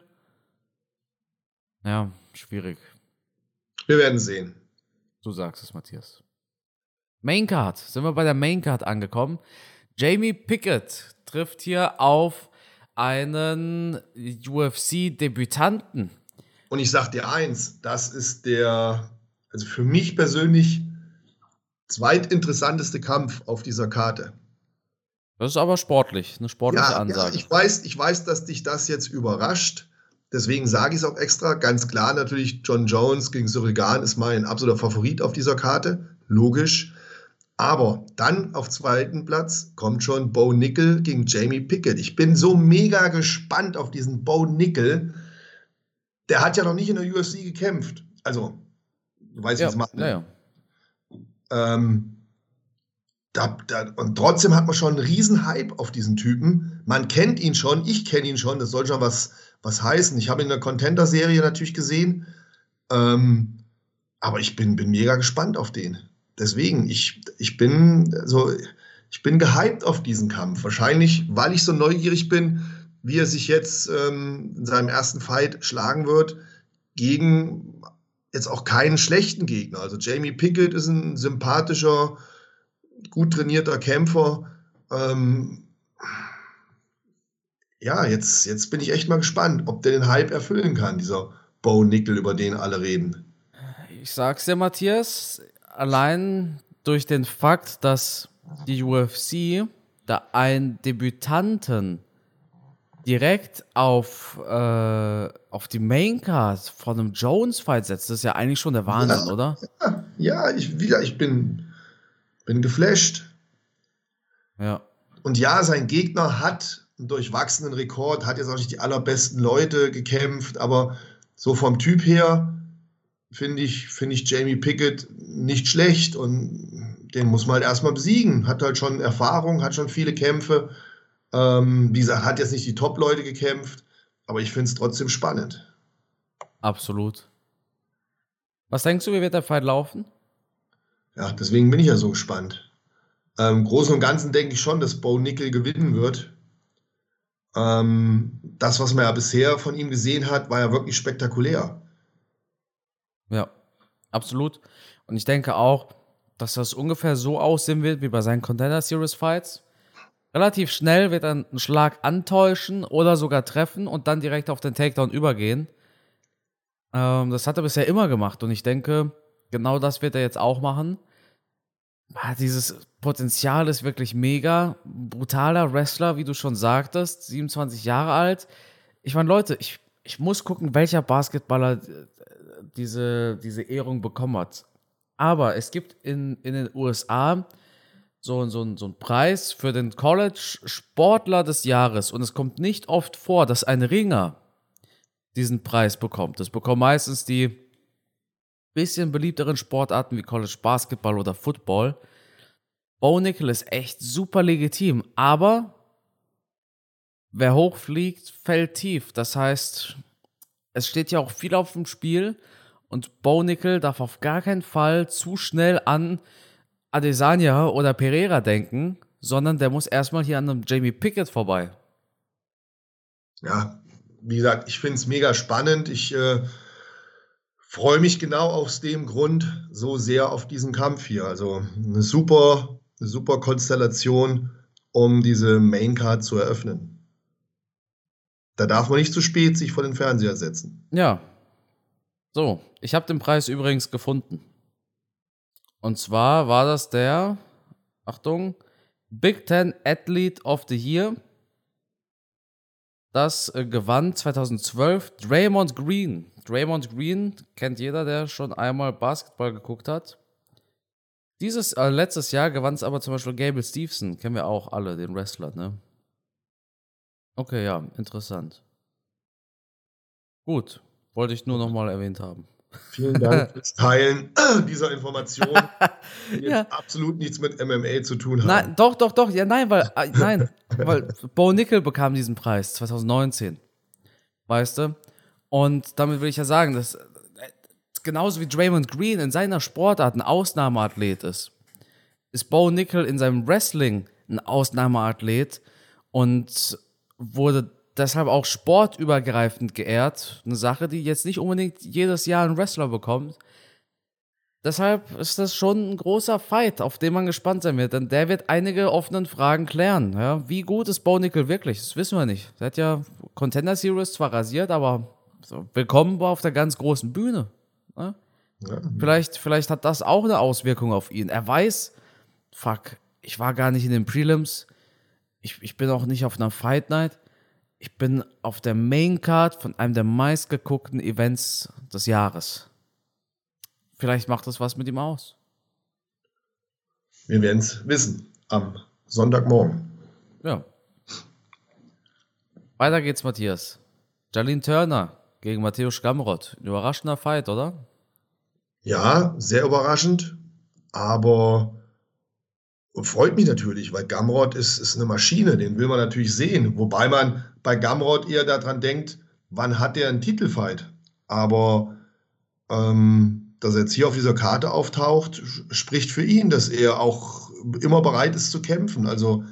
Ja, schwierig. Wir werden sehen. Du sagst es, Matthias. Maincard. Sind wir bei der Maincard angekommen? Jamie Pickett trifft hier auf einen UFC-Debütanten. Und ich sag dir eins, das ist der, also für mich persönlich, zweitinteressanteste Kampf auf dieser Karte. Das ist aber sportlich, eine sportliche ja, Ansage. Ja, ich weiß, ich weiß, dass dich das jetzt überrascht. Deswegen sage ich es auch extra. Ganz klar natürlich, John Jones gegen Cyril Gahn ist mein absoluter Favorit auf dieser Karte. Logisch. Aber dann auf zweiten Platz kommt schon Bo Nickel gegen Jamie Pickett. Ich bin so mega gespannt auf diesen Bo Nickel. Der hat ja noch nicht in der UFC gekämpft. Also, du weißt, ja, was macht. Ne? Ja, ja. Ähm, da, da, und trotzdem hat man schon einen riesen Hype auf diesen Typen. Man kennt ihn schon, ich kenne ihn schon, das soll schon was, was heißen. Ich habe ihn in der Contender-Serie natürlich gesehen. Ähm, aber ich bin, bin mega gespannt auf den. Deswegen, ich, ich bin so, ich bin gehypt auf diesen Kampf. Wahrscheinlich, weil ich so neugierig bin, wie er sich jetzt ähm, in seinem ersten Fight schlagen wird, gegen jetzt auch keinen schlechten Gegner. Also Jamie Pickett ist ein sympathischer, gut trainierter Kämpfer. Ähm, ja, jetzt, jetzt bin ich echt mal gespannt, ob der den Hype erfüllen kann, dieser Bo Nickel, über den alle reden. Ich sag's dir, Matthias, allein durch den Fakt, dass die UFC da einen Debütanten direkt auf, äh, auf die Maincard von einem Jones-Fight setzt, das ist ja eigentlich schon der Wahnsinn, ja, oder? [laughs] Ja, ich, wieder, ich bin, bin geflasht. Ja. Und ja, sein Gegner hat einen durchwachsenen Rekord, hat jetzt auch nicht die allerbesten Leute gekämpft, aber so vom Typ her finde ich, finde ich Jamie Pickett nicht schlecht und den muss man halt erstmal besiegen. Hat halt schon Erfahrung, hat schon viele Kämpfe. Ähm, wie gesagt, hat jetzt nicht die Top-Leute gekämpft, aber ich finde es trotzdem spannend. Absolut. Was denkst du, wie wird der Fight laufen? Ja, deswegen bin ich ja so gespannt. Ähm, Im Großen und Ganzen denke ich schon, dass Bo Nickel gewinnen wird. Ähm, das, was man ja bisher von ihm gesehen hat, war ja wirklich spektakulär. Ja, absolut. Und ich denke auch, dass das ungefähr so aussehen wird wie bei seinen Contender Series Fights. Relativ schnell wird er einen Schlag antäuschen oder sogar treffen und dann direkt auf den Takedown übergehen. Ähm, das hat er bisher immer gemacht und ich denke, genau das wird er jetzt auch machen. Ah, dieses Potenzial ist wirklich mega. Brutaler Wrestler, wie du schon sagtest, 27 Jahre alt. Ich meine, Leute, ich, ich muss gucken, welcher Basketballer äh, diese, diese Ehrung bekommen hat. Aber es gibt in, in den USA so, so, so einen Preis für den College-Sportler des Jahres. Und es kommt nicht oft vor, dass ein Ringer diesen Preis bekommt. Das bekommen meistens die bisschen beliebteren Sportarten wie College Basketball oder Football. Bo Nickel ist echt super legitim, aber wer hochfliegt, fällt tief. Das heißt, es steht ja auch viel auf dem Spiel und Bo Nickel darf auf gar keinen Fall zu schnell an Adesanya oder Pereira denken, sondern der muss erstmal hier an einem Jamie Pickett vorbei. Ja, wie gesagt, ich finde es mega spannend. Ich äh, freue mich genau aus dem Grund so sehr auf diesen Kampf hier. Also eine super, eine super Konstellation, um diese Maincard zu eröffnen. Da darf man nicht zu spät sich vor den Fernseher setzen. Ja, so, ich habe den Preis übrigens gefunden. Und zwar war das der, Achtung, Big Ten Athlete of the Year. Das äh, gewann 2012 Draymond Green. Draymond Green kennt jeder, der schon einmal Basketball geguckt hat. Dieses äh, letztes Jahr gewann es aber zum Beispiel Gable Stevenson. Kennen wir auch alle, den Wrestler, ne? Okay, ja, interessant. Gut, wollte ich nur nochmal erwähnt haben. Vielen Dank [laughs] fürs Teilen [clears throat] dieser Information, [laughs] die ja. absolut nichts mit MMA zu tun haben. Nein, doch, doch, doch. Ja, nein, weil, [laughs] äh, nein, weil Bo Nickel bekam diesen Preis 2019. Weißt du? Und damit will ich ja sagen, dass äh, genauso wie Draymond Green in seiner Sportart ein Ausnahmeathlet ist, ist Bo Nickel in seinem Wrestling ein Ausnahmeathlet und wurde deshalb auch sportübergreifend geehrt. Eine Sache, die jetzt nicht unbedingt jedes Jahr ein Wrestler bekommt. Deshalb ist das schon ein großer Fight, auf den man gespannt sein wird, denn der wird einige offenen Fragen klären. Ja, wie gut ist Bo Nickel wirklich? Das wissen wir nicht. Er hat ja Contender Series zwar rasiert, aber willkommen auf der ganz großen Bühne. Ja? Ja. Vielleicht, vielleicht hat das auch eine Auswirkung auf ihn. Er weiß, fuck, ich war gar nicht in den Prelims. Ich, ich bin auch nicht auf einer Fight Night ich bin auf der Main Card von einem der meistgeguckten Events des Jahres. Vielleicht macht das was mit ihm aus. Wir werden es wissen am Sonntagmorgen. Ja. Weiter geht's, Matthias. Jalin Turner gegen Matthäus Gamrot. Ein überraschender Fight, oder? Ja, sehr überraschend, aber freut mich natürlich, weil Gamrot ist, ist eine Maschine, den will man natürlich sehen. Wobei man bei Gamrot eher daran denkt, wann hat der einen Titelfight? Aber ähm, dass er jetzt hier auf dieser Karte auftaucht, spricht für ihn, dass er auch immer bereit ist zu kämpfen. Also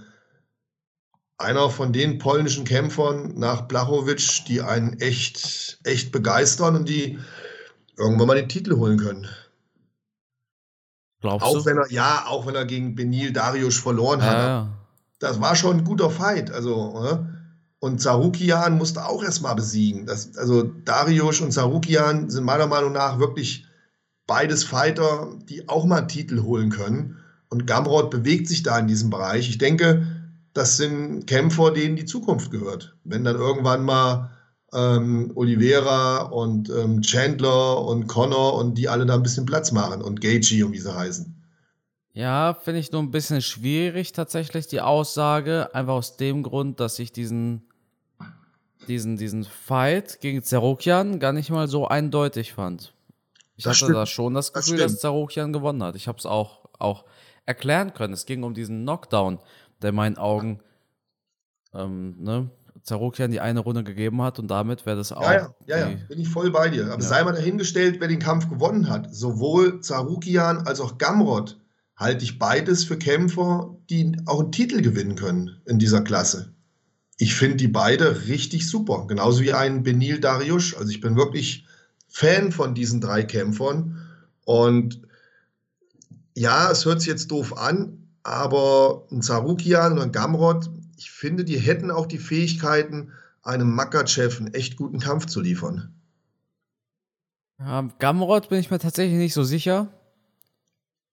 einer von den polnischen Kämpfern nach Blachowicz, die einen echt, echt begeistern und die irgendwann mal den Titel holen können. Glaubst auch du? wenn er, ja, auch wenn er gegen Benil Darius verloren ja, hat. Ja. Das war schon ein guter Fight. Also, ne? Und Sarukian musste auch erstmal besiegen. Das, also Darius und Sarukian sind meiner Meinung nach wirklich beides Fighter, die auch mal einen Titel holen können. Und Gamrot bewegt sich da in diesem Bereich. Ich denke, das sind Kämpfer, denen die Zukunft gehört. Wenn dann irgendwann mal ähm, Oliveira und ähm, Chandler und Connor und die alle da ein bisschen Platz machen und Gaethje und wie sie heißen. Ja, finde ich nur ein bisschen schwierig tatsächlich die Aussage, einfach aus dem Grund, dass ich diesen diesen, diesen Fight gegen Zerokian gar nicht mal so eindeutig fand. Ich das hatte stimmt. da schon das Gefühl, das dass Zerokian gewonnen hat. Ich habe es auch, auch erklären können. Es ging um diesen Knockdown, der in meinen Augen ähm, ne, Zerokian die eine Runde gegeben hat und damit wäre das auch. Ja, ja, ja, ja, bin ich voll bei dir. Aber ja. sei mal dahingestellt, wer den Kampf gewonnen hat. Sowohl Zarukian als auch Gamrot halte ich beides für Kämpfer, die auch einen Titel gewinnen können in dieser Klasse ich finde die beide richtig super. Genauso wie ein Benil Dariush. Also ich bin wirklich Fan von diesen drei Kämpfern. Und ja, es hört sich jetzt doof an, aber ein Sarukian und ein Gamrot, ich finde, die hätten auch die Fähigkeiten, einem Makachev einen echt guten Kampf zu liefern. Ja, Gamrot bin ich mir tatsächlich nicht so sicher.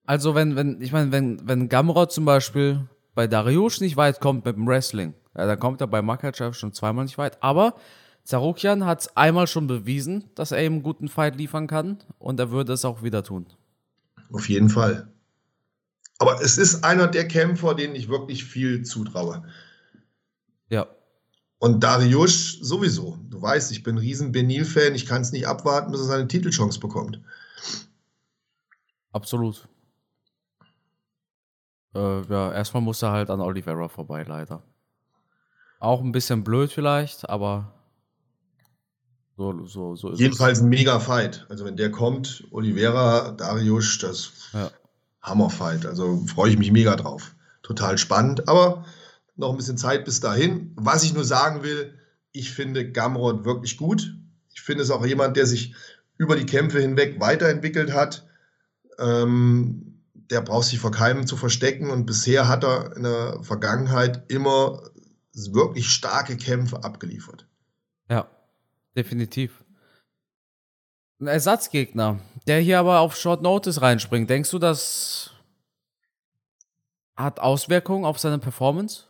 Also wenn, wenn, ich meine, wenn, wenn Gamrot zum Beispiel bei Dariush nicht weit kommt mit dem Wrestling, ja, dann kommt er bei Makachev schon zweimal nicht weit. Aber Zarukian hat es einmal schon bewiesen, dass er ihm einen guten Fight liefern kann und er würde es auch wieder tun. Auf jeden Fall. Aber es ist einer der Kämpfer, denen ich wirklich viel zutraue. Ja. Und Darius sowieso. Du weißt, ich bin ein riesen Benil-Fan. Ich kann es nicht abwarten, bis er seine Titelchance bekommt. Absolut. Äh, ja, erstmal muss er halt an Oliveira vorbei, leider. Auch ein bisschen blöd vielleicht, aber so, so, so ist Jedenfalls es. ein mega Fight. Also wenn der kommt, Oliveira, Darius, das ja. Hammer-Fight. Also freue ich mich mega drauf. Total spannend, aber noch ein bisschen Zeit bis dahin. Was ich nur sagen will, ich finde Gamrod wirklich gut. Ich finde es auch jemand, der sich über die Kämpfe hinweg weiterentwickelt hat. Ähm, der braucht sich vor keinem zu verstecken und bisher hat er in der Vergangenheit immer wirklich starke Kämpfe abgeliefert. Ja, definitiv. Ein Ersatzgegner, der hier aber auf Short Notice reinspringt. Denkst du, das hat Auswirkungen auf seine Performance?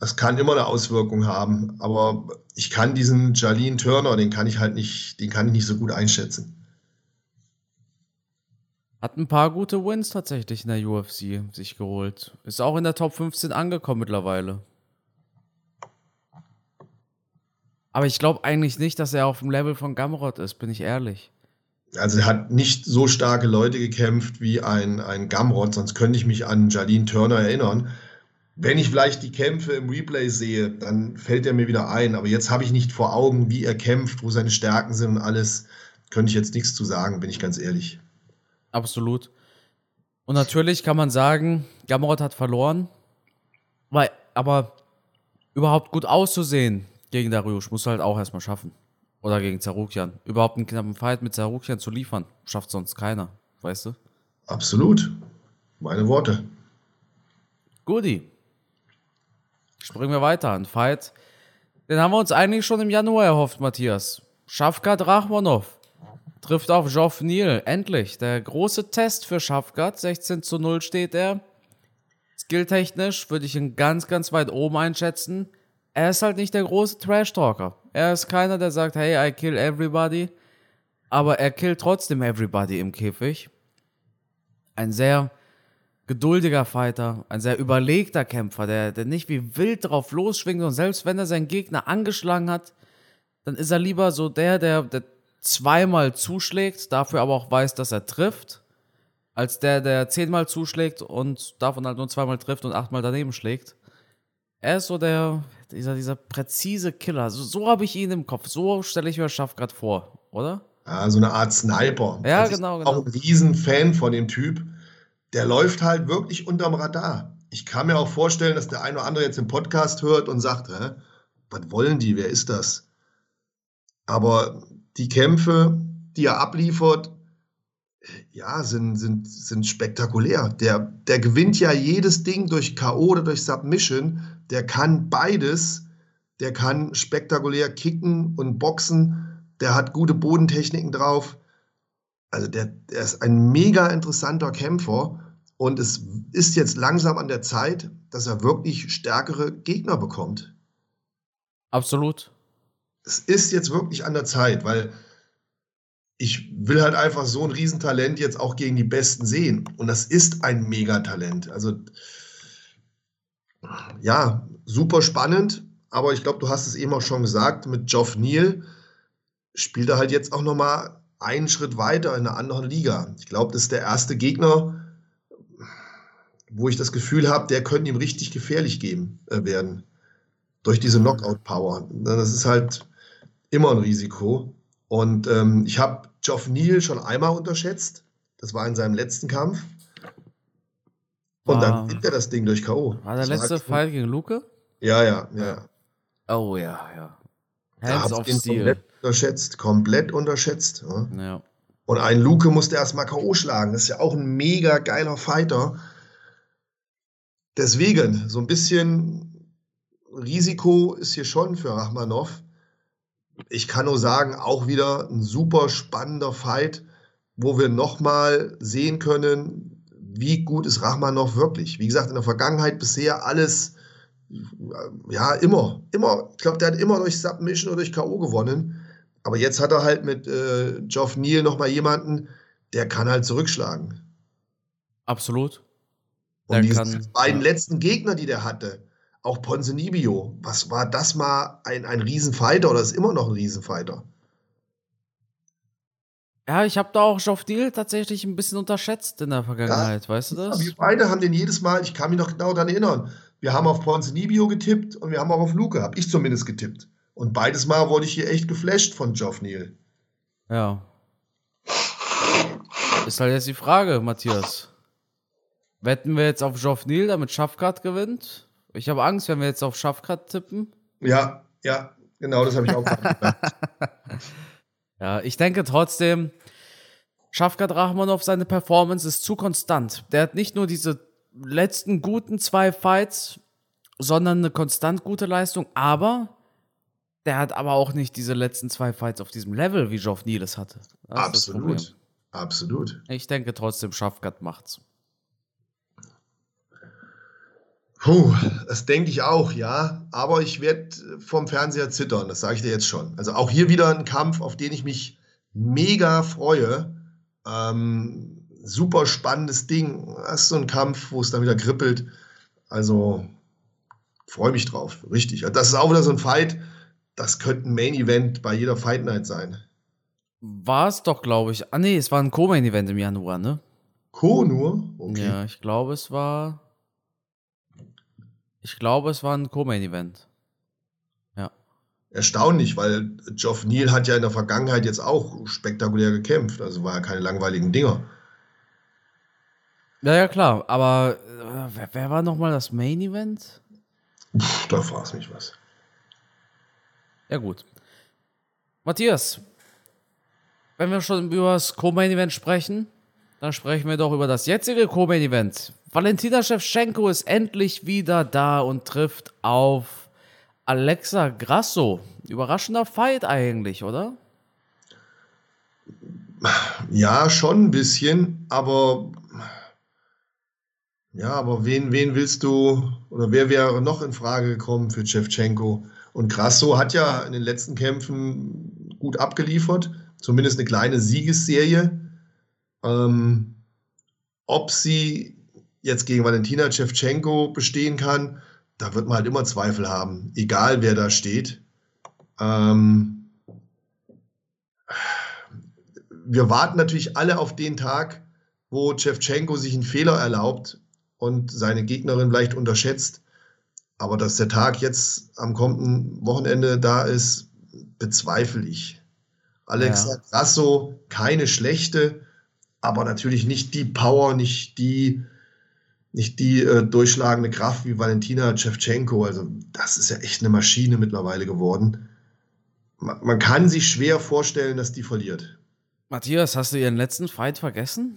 Es kann immer eine Auswirkung haben, aber ich kann diesen Jalin Turner, den kann ich halt nicht, den kann ich nicht so gut einschätzen. Hat ein paar gute Wins tatsächlich in der UFC sich geholt. Ist auch in der Top 15 angekommen mittlerweile. Aber ich glaube eigentlich nicht, dass er auf dem Level von Gamrot ist, bin ich ehrlich. Also er hat nicht so starke Leute gekämpft wie ein, ein Gamrot, sonst könnte ich mich an Jardine Turner erinnern. Wenn ich vielleicht die Kämpfe im Replay sehe, dann fällt er mir wieder ein. Aber jetzt habe ich nicht vor Augen, wie er kämpft, wo seine Stärken sind und alles. Könnte ich jetzt nichts zu sagen, bin ich ganz ehrlich. Absolut. Und natürlich kann man sagen, Gamrot hat verloren. Weil, aber überhaupt gut auszusehen gegen Dariush musst du halt auch erstmal schaffen. Oder gegen Zarukian. Überhaupt einen knappen Fight mit Zarukian zu liefern, schafft sonst keiner. Weißt du? Absolut. Meine Worte. Guti. Springen wir weiter. Ein Fight, den haben wir uns eigentlich schon im Januar erhofft, Matthias. Schafkat Rachmanov trifft auf Geoff Neal. Endlich. Der große Test für Schafgat. 16 zu 0 steht er. Skilltechnisch würde ich ihn ganz, ganz weit oben einschätzen. Er ist halt nicht der große Trash-Talker. Er ist keiner, der sagt, hey, I kill everybody. Aber er killt trotzdem everybody im Käfig. Ein sehr geduldiger Fighter, ein sehr überlegter Kämpfer, der, der nicht wie wild drauf losschwingt und selbst wenn er seinen Gegner angeschlagen hat, dann ist er lieber so der, der, der zweimal zuschlägt, dafür aber auch weiß, dass er trifft, als der, der zehnmal zuschlägt und davon halt nur zweimal trifft und achtmal daneben schlägt. Er ist so der, dieser, dieser präzise Killer. So, so habe ich ihn im Kopf. So stelle ich mir Schaffgrad vor, oder? Ja, so eine Art Sniper. Ja, also genau, ich bin genau. Auch ein Riesenfan von dem Typ. Der läuft halt wirklich unterm Radar. Ich kann mir auch vorstellen, dass der ein oder andere jetzt den Podcast hört und sagt, Hä, was wollen die? Wer ist das? Aber die Kämpfe, die er abliefert, ja, sind, sind, sind spektakulär. Der, der gewinnt ja jedes Ding durch K.O. oder durch Submission. Der kann beides. Der kann spektakulär kicken und boxen. Der hat gute Bodentechniken drauf. Also der, der ist ein mega interessanter Kämpfer. Und es ist jetzt langsam an der Zeit, dass er wirklich stärkere Gegner bekommt. Absolut. Es ist jetzt wirklich an der Zeit, weil ich will halt einfach so ein Riesentalent jetzt auch gegen die Besten sehen. Und das ist ein Megatalent. Also ja, super spannend. Aber ich glaube, du hast es eben auch schon gesagt, mit Geoff Neal spielt er halt jetzt auch noch mal einen Schritt weiter in einer anderen Liga. Ich glaube, das ist der erste Gegner, wo ich das Gefühl habe, der könnte ihm richtig gefährlich geben äh, werden. Durch diese Knockout-Power. Das ist halt immer ein Risiko. Und ähm, ich habe Geoff Neal schon einmal unterschätzt. Das war in seinem letzten Kampf. Und War- dann gewinnt er das Ding durch K.O. War der Das letzte halt- Fall gegen Luke? Ja, ja, ja. Oh ja, ja. Da Hands hab of ihn Steel. komplett unterschätzt. Komplett unterschätzt. Ja. Ja. Und einen Luke musste erstmal K.O. schlagen. Das ist ja auch ein mega geiler Fighter. Deswegen, so ein bisschen Risiko ist hier schon für Rachmanov. Ich kann nur sagen, auch wieder ein super spannender Fight, wo wir nochmal sehen können, wie gut ist Rachmanov wirklich. Wie gesagt, in der Vergangenheit bisher alles, ja, immer, immer. Ich glaube, der hat immer durch Submission oder durch K.O. gewonnen. Aber jetzt hat er halt mit äh, Geoff Neal nochmal jemanden, der kann halt zurückschlagen. Absolut. Und diese kann- beiden ja. letzten Gegner, die der hatte, auch Ponzinibbio, was war das mal ein, ein Riesenfighter oder ist immer noch ein Riesenfighter? Ja, ich habe da auch Geoff Deal tatsächlich ein bisschen unterschätzt in der Vergangenheit, weißt du das? Wir beide haben den jedes Mal, ich kann mich noch genau daran erinnern, wir haben auf Ponzinibbio getippt und wir haben auch auf Luke, habe ich zumindest getippt. Und beides Mal wurde ich hier echt geflasht von Geoff Neal. Ja. Ist halt jetzt die Frage, Matthias. Wetten wir jetzt auf Geoff Neal, damit Schafkat gewinnt? Ich habe Angst, wenn wir jetzt auf Schafkat tippen. Ja, ja, genau, das habe ich auch gedacht. [laughs] Ja, ich denke trotzdem, Schafkat Rachmanov, seine Performance ist zu konstant. Der hat nicht nur diese letzten guten zwei Fights, sondern eine konstant gute Leistung, aber der hat aber auch nicht diese letzten zwei Fights auf diesem Level, wie Geoff Neal es hatte. Das. Absolut. Absolut. Ich denke trotzdem, Schafkat macht's. Puh, das denke ich auch, ja. Aber ich werde vom Fernseher zittern, das sage ich dir jetzt schon. Also auch hier wieder ein Kampf, auf den ich mich mega freue. Ähm, super spannendes Ding. Das ist so ein Kampf, wo es dann wieder kribbelt. Also freue mich drauf, richtig. Das ist auch wieder so ein Fight, das könnte ein Main Event bei jeder Fight Night sein. War es doch, glaube ich. Ah, nee, es war ein Co-Main-Event im Januar, ne? Co nur? Okay. Ja, ich glaube, es war. Ich glaube, es war ein Co-Main-Event. Ja. Erstaunlich, weil Geoff Neal hat ja in der Vergangenheit jetzt auch spektakulär gekämpft. Also war ja keine langweiligen Dinger. Ja, ja, klar. Aber äh, wer, wer war nochmal das Main-Event? Da fragst mich was. Ja, gut. Matthias, wenn wir schon über das Co-Main-Event sprechen, dann sprechen wir doch über das jetzige Co-Main-Event. Valentina Shevchenko ist endlich wieder da und trifft auf Alexa Grasso. Überraschender Fight eigentlich, oder? Ja, schon ein bisschen, aber ja, aber wen, wen willst du oder wer wäre noch in Frage gekommen für Shevchenko? Und Grasso hat ja in den letzten Kämpfen gut abgeliefert, zumindest eine kleine Siegesserie. Ähm, ob sie jetzt gegen Valentina Shevchenko bestehen kann, da wird man halt immer Zweifel haben, egal wer da steht. Ähm, wir warten natürlich alle auf den Tag, wo Shevchenko sich einen Fehler erlaubt und seine Gegnerin vielleicht unterschätzt. Aber dass der Tag jetzt am kommenden Wochenende da ist, bezweifle ich. Alexa ja. Grasso, keine schlechte, aber natürlich nicht die Power, nicht die, nicht die äh, durchschlagende Kraft wie Valentina Shevchenko. Also, das ist ja echt eine Maschine mittlerweile geworden. Man, man kann sich schwer vorstellen, dass die verliert. Matthias, hast du ihren letzten Fight vergessen?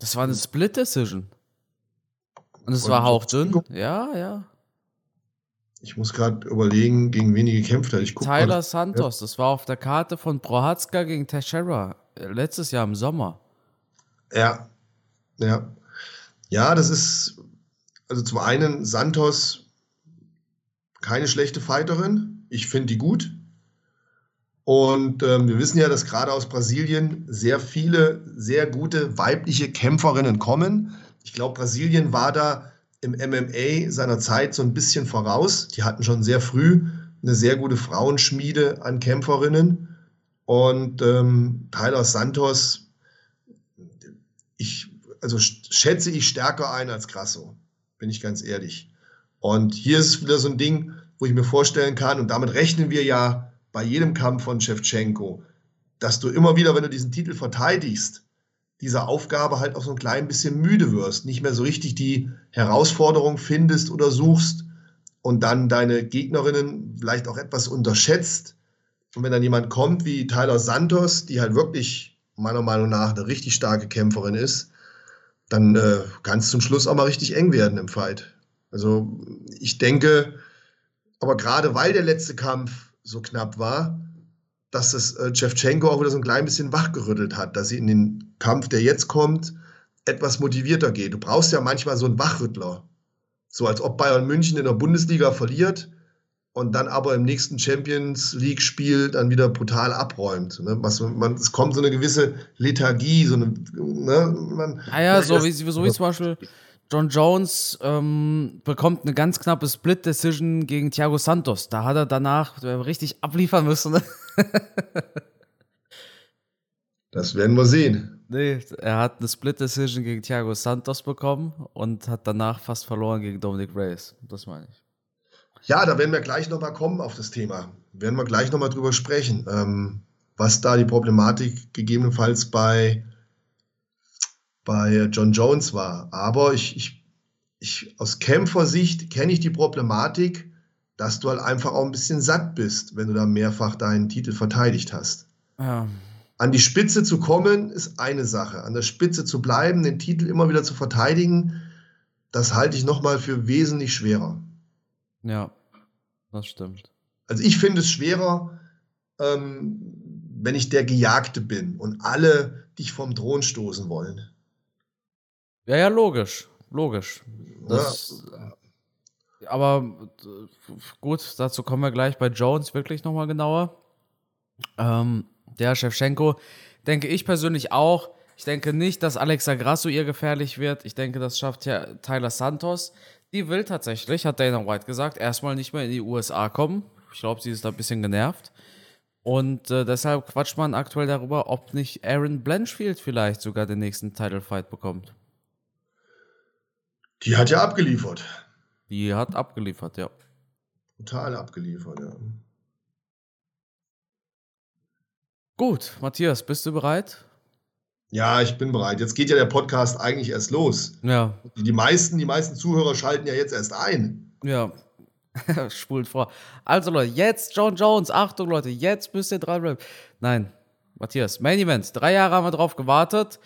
Das war eine Split Decision. Und es war hauchdünn. Ja, ja. Ich muss gerade überlegen, gegen wen die gekämpft hat. Ich Tyler mal. Santos, das war auf der Karte von Prohatska gegen Teixeira. Äh, letztes Jahr im Sommer. Ja, ja. Ja, das ist, also zum einen Santos keine schlechte Fighterin. Ich finde die gut. Und ähm, wir wissen ja, dass gerade aus Brasilien sehr viele sehr gute weibliche Kämpferinnen kommen. Ich glaube, Brasilien war da im MMA seiner Zeit so ein bisschen voraus. Die hatten schon sehr früh eine sehr gute Frauenschmiede an Kämpferinnen. Und ähm, Tyler Santos, ich, also schätze ich stärker ein als Grasso, bin ich ganz ehrlich. Und hier ist wieder so ein Ding, wo ich mir vorstellen kann, und damit rechnen wir ja bei jedem Kampf von Shevchenko, dass du immer wieder, wenn du diesen Titel verteidigst, dieser Aufgabe halt auch so ein klein bisschen müde wirst, nicht mehr so richtig die Herausforderung findest oder suchst und dann deine Gegnerinnen vielleicht auch etwas unterschätzt. Und wenn dann jemand kommt wie Tyler Santos, die halt wirklich meiner Meinung nach eine richtig starke Kämpferin ist, dann äh, kann es zum Schluss auch mal richtig eng werden im Fight. Also ich denke, aber gerade weil der letzte Kampf so knapp war, dass es äh, Shevchenko auch wieder so ein klein bisschen wachgerüttelt hat, dass sie in den Kampf, der jetzt kommt, etwas motivierter geht. Du brauchst ja manchmal so einen Wachrüttler. So als ob Bayern München in der Bundesliga verliert und dann aber im nächsten Champions League-Spiel dann wieder brutal abräumt. Ne? Was, man, es kommt so eine gewisse Lethargie, so eine. Ne? Man, naja, so wie, so wie zum Beispiel John Jones ähm, bekommt eine ganz knappe Split-Decision gegen Thiago Santos. Da hat er danach richtig abliefern müssen. Ne? [laughs] das werden wir sehen. Nee, er hat eine Split-Decision gegen Thiago Santos bekommen und hat danach fast verloren gegen Dominic Reyes. Das meine ich. Ja, da werden wir gleich nochmal kommen auf das Thema. Werden wir gleich nochmal drüber sprechen, ähm, was da die Problematik gegebenenfalls bei bei John Jones war. Aber ich, ich, ich aus Kämpfersicht kenne ich die Problematik, dass du halt einfach auch ein bisschen satt bist, wenn du da mehrfach deinen Titel verteidigt hast. Ja. An die Spitze zu kommen, ist eine Sache. An der Spitze zu bleiben, den Titel immer wieder zu verteidigen, das halte ich nochmal für wesentlich schwerer. Ja, das stimmt. Also ich finde es schwerer, ähm, wenn ich der Gejagte bin und alle dich vom Thron stoßen wollen. Ja, ja, logisch. Logisch. Das, ja. Aber gut, dazu kommen wir gleich bei Jones wirklich nochmal genauer. Ähm, der Shevchenko, denke ich persönlich auch. Ich denke nicht, dass Alexa Grasso ihr gefährlich wird. Ich denke, das schafft ja Tyler Santos. Die will tatsächlich, hat Dana White gesagt, erstmal nicht mehr in die USA kommen. Ich glaube, sie ist da ein bisschen genervt. Und äh, deshalb quatscht man aktuell darüber, ob nicht Aaron Blanchfield vielleicht sogar den nächsten Title Fight bekommt. Die hat ja abgeliefert. Die hat abgeliefert, ja. Total abgeliefert, ja. Gut, Matthias, bist du bereit? Ja, ich bin bereit. Jetzt geht ja der Podcast eigentlich erst los. Ja. Die meisten, die meisten Zuhörer schalten ja jetzt erst ein. Ja. [laughs] Spult vor. Also Leute, jetzt John Jones. Achtung Leute, jetzt müsst ihr dranbleiben. Nein, Matthias, Main Event. Drei Jahre haben wir drauf gewartet.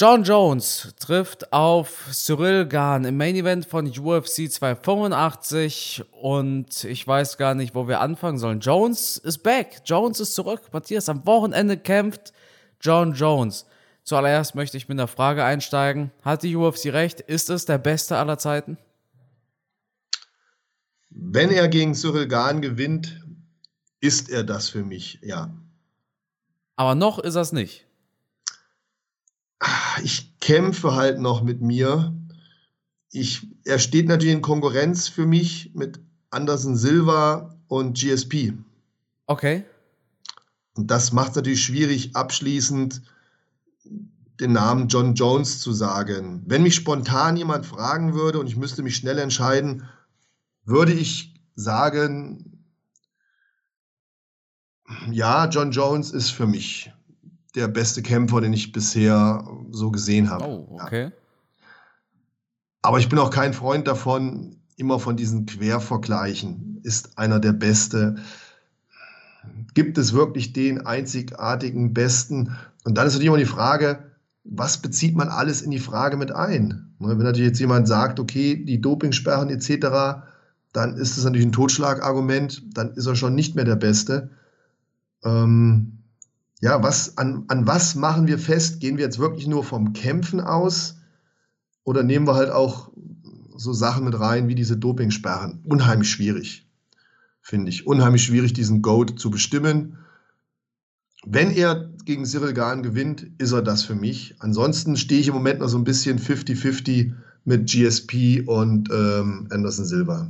John Jones trifft auf Cyril Gahn im Main Event von UFC 285 und ich weiß gar nicht, wo wir anfangen sollen. Jones ist back. Jones ist zurück. Matthias, am Wochenende kämpft John Jones. Zuallererst möchte ich mit einer Frage einsteigen. Hat die UFC recht? Ist es der beste aller Zeiten? Wenn er gegen Cyril Gahn gewinnt, ist er das für mich, ja. Aber noch ist er es nicht ich kämpfe halt noch mit mir. Ich, er steht natürlich in Konkurrenz für mich mit Anderson Silva und GSP. Okay. Und das macht es natürlich schwierig, abschließend den Namen John Jones zu sagen. Wenn mich spontan jemand fragen würde und ich müsste mich schnell entscheiden, würde ich sagen, ja, John Jones ist für mich der beste Kämpfer, den ich bisher so gesehen habe. Oh, okay. Ja. Aber ich bin auch kein Freund davon, immer von diesen Quervergleichen. Ist einer der Beste? Gibt es wirklich den einzigartigen Besten? Und dann ist natürlich immer die Frage, was bezieht man alles in die Frage mit ein? Ne, wenn natürlich jetzt jemand sagt, okay, die Dopingsperren etc., dann ist das natürlich ein Totschlagargument, dann ist er schon nicht mehr der Beste. Ähm, ja, was, an, an was machen wir fest? Gehen wir jetzt wirklich nur vom Kämpfen aus oder nehmen wir halt auch so Sachen mit rein wie diese Dopingsperren? Unheimlich schwierig, finde ich. Unheimlich schwierig, diesen Goat zu bestimmen. Wenn er gegen Cyril Gahn gewinnt, ist er das für mich. Ansonsten stehe ich im Moment noch so ein bisschen 50-50 mit GSP und ähm, Anderson Silva.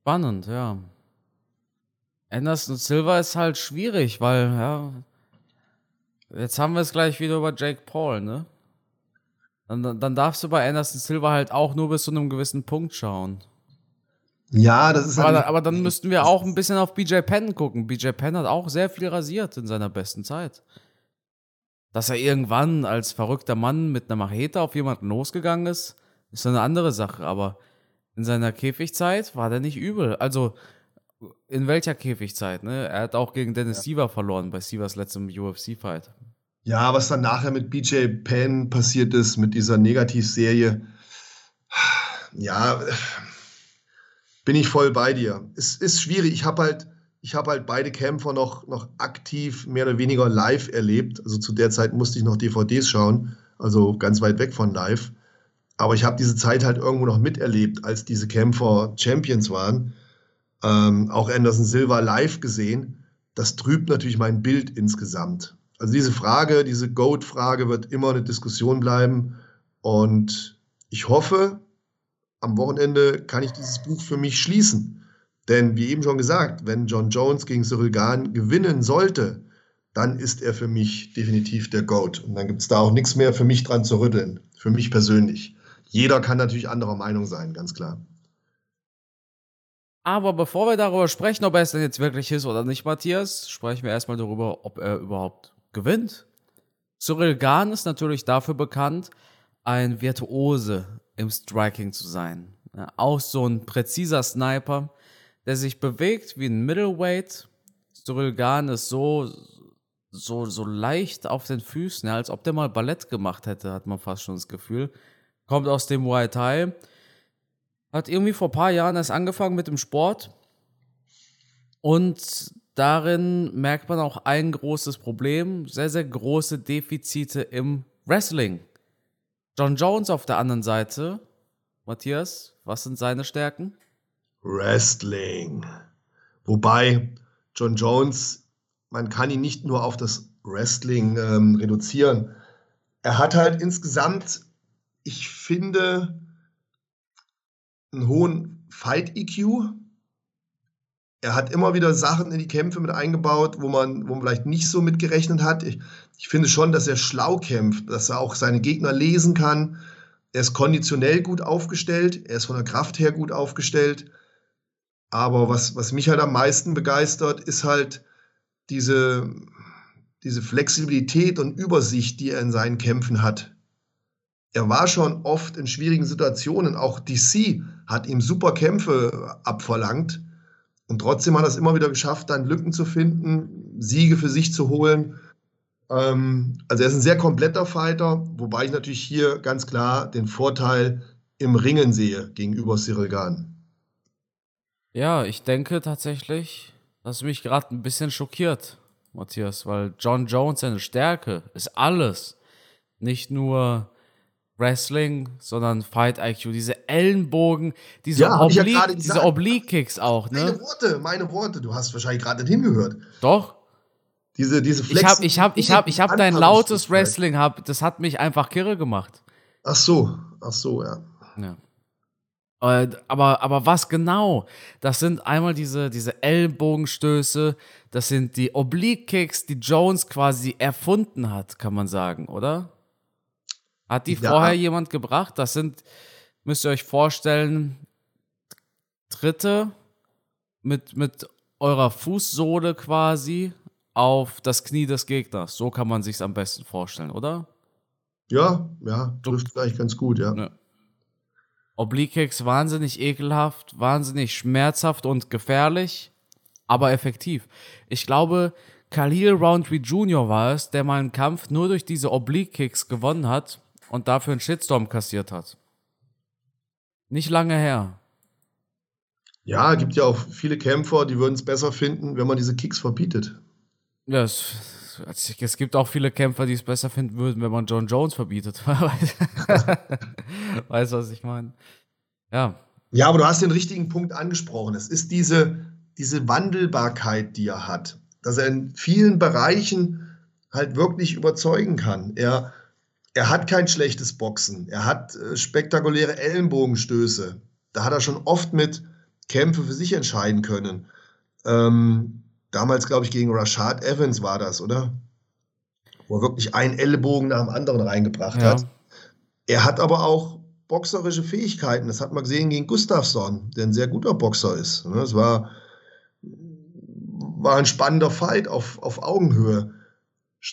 Spannend, ja. Anderson Silva ist halt schwierig, weil, ja, jetzt haben wir es gleich wieder über Jake Paul, ne? Dann, dann darfst du bei Anderson Silva halt auch nur bis zu einem gewissen Punkt schauen. Ja, das ist aber, halt aber dann müssten wir auch ein bisschen auf BJ Penn gucken. BJ Penn hat auch sehr viel rasiert in seiner besten Zeit. Dass er irgendwann als verrückter Mann mit einer Machete auf jemanden losgegangen ist, ist eine andere Sache. Aber in seiner Käfigzeit war der nicht übel. Also in welcher Käfigzeit? Ne? Er hat auch gegen Dennis ja. Siever verloren bei Sievers letztem UFC-Fight. Ja, was dann nachher mit BJ Penn passiert ist, mit dieser Negativserie. Ja, bin ich voll bei dir. Es ist schwierig. Ich habe halt, ich halt beide Kämpfer noch, noch aktiv mehr oder weniger live erlebt. Also zu der Zeit musste ich noch DVDs schauen, also ganz weit weg von live. Aber ich habe diese Zeit halt irgendwo noch miterlebt, als diese Kämpfer Champions waren. Ähm, auch Anderson Silva live gesehen. Das trübt natürlich mein Bild insgesamt. Also diese Frage, diese Goat-Frage wird immer eine Diskussion bleiben. Und ich hoffe, am Wochenende kann ich dieses Buch für mich schließen. Denn wie eben schon gesagt, wenn John Jones gegen Cyril Gahn gewinnen sollte, dann ist er für mich definitiv der GOAT. Und dann gibt es da auch nichts mehr für mich dran zu rütteln. Für mich persönlich. Jeder kann natürlich anderer Meinung sein, ganz klar. Aber bevor wir darüber sprechen, ob er es denn jetzt wirklich ist oder nicht, Matthias, sprechen wir erstmal darüber, ob er überhaupt gewinnt. Cyril Gahn ist natürlich dafür bekannt, ein Virtuose im Striking zu sein. Ja, auch so ein präziser Sniper, der sich bewegt wie ein Middleweight. Cyril Gahn ist so, so, so leicht auf den Füßen, ja, als ob der mal Ballett gemacht hätte, hat man fast schon das Gefühl. Kommt aus dem Muay Thai. Hat irgendwie vor ein paar Jahren erst angefangen mit dem Sport. Und darin merkt man auch ein großes Problem, sehr, sehr große Defizite im Wrestling. John Jones auf der anderen Seite. Matthias, was sind seine Stärken? Wrestling. Wobei John Jones, man kann ihn nicht nur auf das Wrestling ähm, reduzieren. Er hat halt insgesamt, ich finde, einen hohen Fight-EQ. Er hat immer wieder Sachen in die Kämpfe mit eingebaut, wo man, wo man vielleicht nicht so mit gerechnet hat. Ich, ich finde schon, dass er schlau kämpft, dass er auch seine Gegner lesen kann. Er ist konditionell gut aufgestellt, er ist von der Kraft her gut aufgestellt. Aber was, was mich halt am meisten begeistert, ist halt diese, diese Flexibilität und Übersicht, die er in seinen Kämpfen hat. Er war schon oft in schwierigen Situationen. Auch DC hat ihm super Kämpfe abverlangt. Und trotzdem hat er es immer wieder geschafft, dann Lücken zu finden, Siege für sich zu holen. Ähm, also er ist ein sehr kompletter Fighter, wobei ich natürlich hier ganz klar den Vorteil im Ringen sehe gegenüber Cyril Gahn. Ja, ich denke tatsächlich, dass mich gerade ein bisschen schockiert, Matthias, weil John Jones seine Stärke ist alles. Nicht nur Wrestling, sondern Fight IQ. Diese Ellenbogen, diese, ja, Oblique, ja diese Oblique-Kicks auch, ne? Meine Worte, meine Worte. Du hast wahrscheinlich gerade nicht hingehört. Doch. Diese, diese Flex Ich hab, ich hab, ich hab, ich hab dein lautes Wrestling, hab, das hat mich einfach kirre gemacht. Ach so, ach so, ja. Ja. Äh, aber, aber was genau? Das sind einmal diese, diese Ellbogenstöße, das sind die Oblique-Kicks, die Jones quasi erfunden hat, kann man sagen, oder? Hat die ja. vorher jemand gebracht? Das sind, müsst ihr euch vorstellen, Tritte mit, mit eurer Fußsohle quasi auf das Knie des Gegners. So kann man sich am besten vorstellen, oder? Ja, ja, trifft gleich ganz gut, ja. ja. Oblique Kicks wahnsinnig ekelhaft, wahnsinnig schmerzhaft und gefährlich, aber effektiv. Ich glaube, Khalil Roundtree Jr. war es, der mal einen Kampf nur durch diese Oblique Kicks gewonnen hat und dafür einen Shitstorm kassiert hat. Nicht lange her. Ja, gibt ja auch viele Kämpfer, die würden es besser finden, wenn man diese Kicks verbietet. Ja, es, es gibt auch viele Kämpfer, die es besser finden würden, wenn man John Jones verbietet. [laughs] [laughs] weißt du, was ich meine? Ja. Ja, aber du hast den richtigen Punkt angesprochen. Es ist diese, diese Wandelbarkeit, die er hat, dass er in vielen Bereichen halt wirklich überzeugen kann. Er, er hat kein schlechtes Boxen. Er hat äh, spektakuläre Ellenbogenstöße. Da hat er schon oft mit Kämpfe für sich entscheiden können. Ähm, damals, glaube ich, gegen Rashad Evans war das, oder? Wo er wirklich einen Ellenbogen nach dem anderen reingebracht ja. hat. Er hat aber auch boxerische Fähigkeiten. Das hat man gesehen gegen Gustafsson, der ein sehr guter Boxer ist. Ne? Es war, war ein spannender Fight auf, auf Augenhöhe.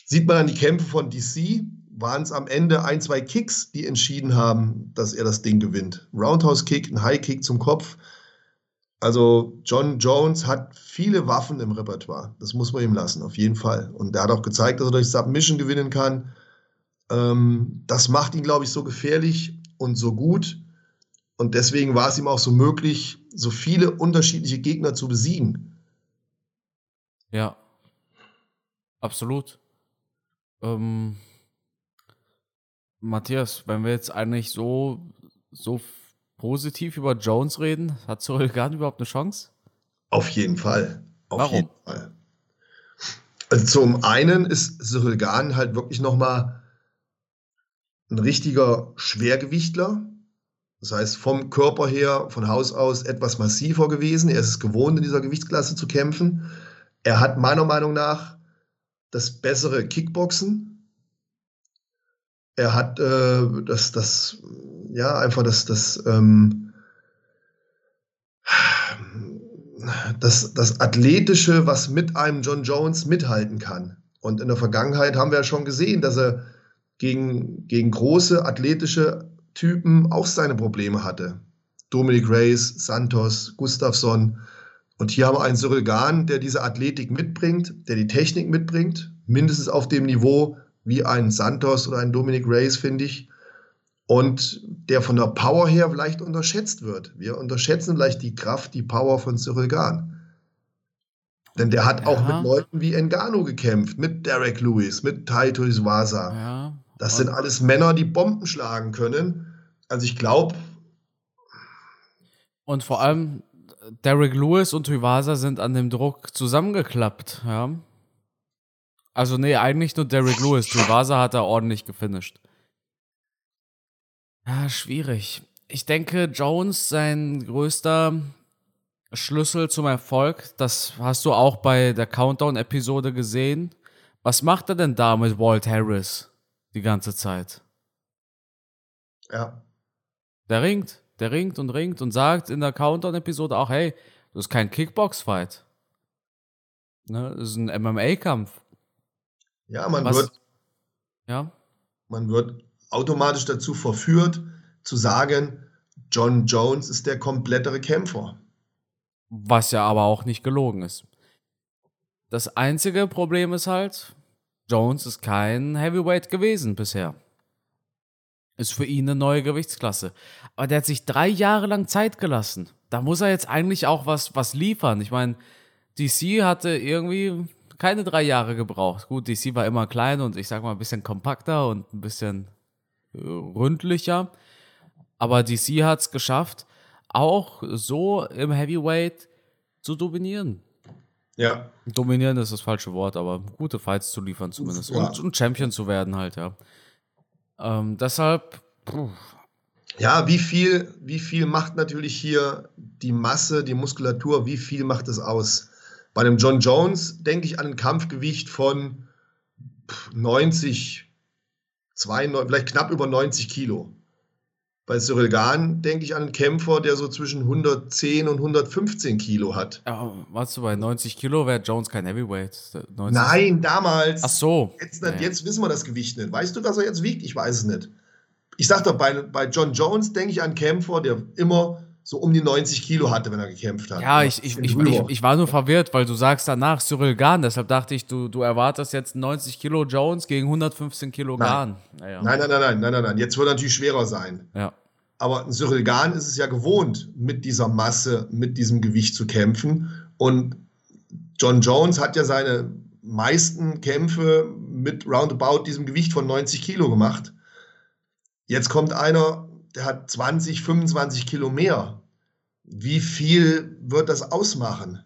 Sieht man dann die Kämpfe von DC, waren es am Ende ein, zwei Kicks, die entschieden haben, dass er das Ding gewinnt. Roundhouse-Kick, ein High-Kick zum Kopf. Also John Jones hat viele Waffen im Repertoire. Das muss man ihm lassen, auf jeden Fall. Und er hat auch gezeigt, dass er durch Submission gewinnen kann. Ähm, das macht ihn, glaube ich, so gefährlich und so gut. Und deswegen war es ihm auch so möglich, so viele unterschiedliche Gegner zu besiegen. Ja, absolut. Ähm, Matthias, wenn wir jetzt eigentlich so, so positiv über Jones reden, hat Cyril Gahn überhaupt eine Chance? Auf jeden Fall. Auf Warum? jeden Fall. Also zum einen ist Cyril Gahn halt wirklich nochmal ein richtiger Schwergewichtler. Das heißt, vom Körper her, von Haus aus etwas massiver gewesen. Er ist es gewohnt, in dieser Gewichtsklasse zu kämpfen. Er hat meiner Meinung nach das bessere Kickboxen. Er hat äh, das, das, ja, einfach das, das, ähm, das, das Athletische, was mit einem John Jones mithalten kann. Und in der Vergangenheit haben wir ja schon gesehen, dass er gegen, gegen große athletische Typen auch seine Probleme hatte. Dominic Reyes, Santos, Gustafsson. Und hier haben wir einen Cyril Gahn, der diese Athletik mitbringt, der die Technik mitbringt, mindestens auf dem Niveau wie ein Santos oder ein Dominic Reyes, finde ich. Und der von der Power her vielleicht unterschätzt wird. Wir unterschätzen vielleicht die Kraft, die Power von Cyril Gahn. Denn der hat ja. auch mit Leuten wie Engano gekämpft, mit Derek Lewis, mit Taito Iwasa. Ja. Das sind alles Männer, die Bomben schlagen können. Also ich glaube. Und vor allem Derek Lewis und Tuivasa sind an dem Druck zusammengeklappt, ja. Also nee, eigentlich nur Derek Lewis. Tuivasa hat er ordentlich gefinisht. Ja, schwierig. Ich denke, Jones, sein größter Schlüssel zum Erfolg, das hast du auch bei der Countdown-Episode gesehen. Was macht er denn da mit Walt Harris? die ganze Zeit. Ja. Der ringt, der ringt und ringt und sagt in der Countdown-Episode auch, hey, das ist kein Kickbox-Fight. Ne, das ist ein MMA-Kampf. Ja, man Was, wird. Ja. Man wird automatisch dazu verführt, zu sagen, John Jones ist der komplettere Kämpfer. Was ja aber auch nicht gelogen ist. Das einzige Problem ist halt, Jones ist kein Heavyweight gewesen bisher. Ist für ihn eine neue Gewichtsklasse. Aber der hat sich drei Jahre lang Zeit gelassen. Da muss er jetzt eigentlich auch was, was liefern. Ich meine, DC hatte irgendwie keine drei Jahre gebraucht. Gut, DC war immer klein und ich sag mal ein bisschen kompakter und ein bisschen ründlicher. Aber DC hat es geschafft, auch so im Heavyweight zu dominieren. Ja. Dominieren ist das falsche Wort, aber gute Fights zu liefern zumindest. Ja. Und, und, Champion zu werden halt, ja. Ähm, deshalb. Puh. Ja, wie viel, wie viel macht natürlich hier die Masse, die Muskulatur, wie viel macht es aus? Bei einem John Jones denke ich an ein Kampfgewicht von 90, zwei, vielleicht knapp über 90 Kilo. Bei Cyril Gahn denke ich an einen Kämpfer, der so zwischen 110 und 115 Kilo hat. Ja, warst du bei 90 Kilo? Wäre Jones kein Heavyweight? 90? Nein, damals. Ach so. Jetzt, ja. jetzt, wissen wir das Gewicht nicht. Weißt du, was er jetzt wiegt? Ich weiß es nicht. Ich sag doch, bei, bei John Jones denke ich an einen Kämpfer, der immer so um die 90 Kilo hatte, wenn er gekämpft hat. Ja, ich, ich, ich, ich, war nur verwirrt, weil du sagst danach Cyril Gahn, deshalb dachte ich, du, du erwartest jetzt 90 Kilo Jones gegen 115 Kilo Gahn. Nein, nein, nein, nein, nein, nein, nein. Jetzt wird er natürlich schwerer sein. Ja. Aber Cyril Gahn ist es ja gewohnt, mit dieser Masse, mit diesem Gewicht zu kämpfen. Und John Jones hat ja seine meisten Kämpfe mit roundabout diesem Gewicht von 90 Kilo gemacht. Jetzt kommt einer, der hat 20, 25 Kilo mehr. Wie viel wird das ausmachen?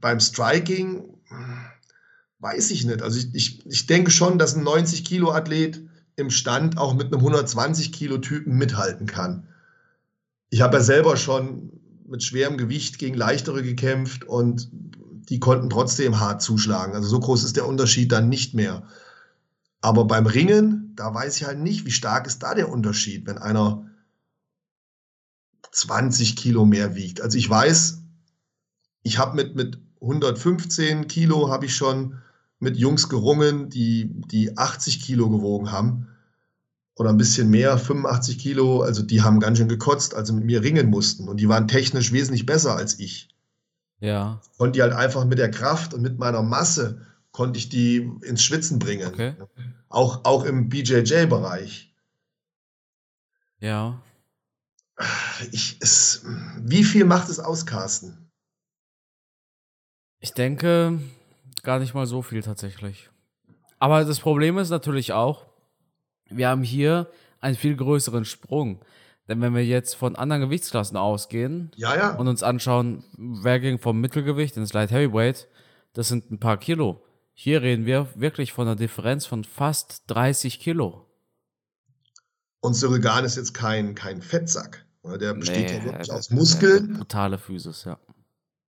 Beim Striking weiß ich nicht. Also ich, ich, ich denke schon, dass ein 90 Kilo Athlet im Stand auch mit einem 120 Kilo Typen mithalten kann. Ich habe ja selber schon mit schwerem Gewicht gegen leichtere gekämpft und die konnten trotzdem hart zuschlagen. Also so groß ist der Unterschied dann nicht mehr. Aber beim Ringen, da weiß ich halt nicht, wie stark ist da der Unterschied, wenn einer 20 Kilo mehr wiegt. Also ich weiß, ich habe mit, mit 115 Kilo habe ich schon mit Jungs gerungen, die, die 80 Kilo gewogen haben oder ein bisschen mehr, 85 Kilo. Also die haben ganz schön gekotzt, als sie mit mir ringen mussten. Und die waren technisch wesentlich besser als ich. Ja. Und die halt einfach mit der Kraft und mit meiner Masse konnte ich die ins Schwitzen bringen. Okay. Auch, auch im BJJ-Bereich. Ja. Ich, es, wie viel macht es aus, Carsten? Ich denke, gar nicht mal so viel tatsächlich. Aber das Problem ist natürlich auch, wir haben hier einen viel größeren Sprung. Denn wenn wir jetzt von anderen Gewichtsklassen ausgehen ja, ja. und uns anschauen, wer ging vom Mittelgewicht ins Light Heavyweight, das sind ein paar Kilo. Hier reden wir wirklich von einer Differenz von fast 30 Kilo. Und Surrogan ist jetzt kein, kein Fettsack. Der besteht nee, ja wirklich aus Muskeln. Brutale Physis, ja.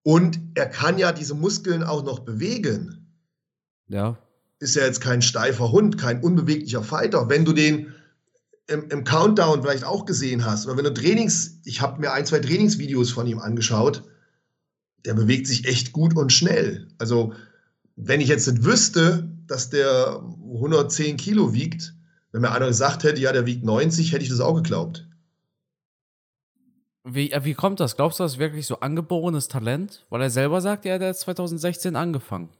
Und er kann ja diese Muskeln auch noch bewegen. Ja. Ist ja jetzt kein steifer Hund, kein unbeweglicher Fighter. Wenn du den im, im Countdown vielleicht auch gesehen hast, oder wenn du Trainings, ich habe mir ein, zwei Trainingsvideos von ihm angeschaut, der bewegt sich echt gut und schnell. Also, wenn ich jetzt nicht wüsste, dass der 110 Kilo wiegt, wenn mir einer gesagt hätte, ja, der wiegt 90, hätte ich das auch geglaubt. Wie, äh, wie kommt das? Glaubst du, das ist wirklich so angeborenes Talent? Weil er selber sagt, ja, der hat 2016 angefangen.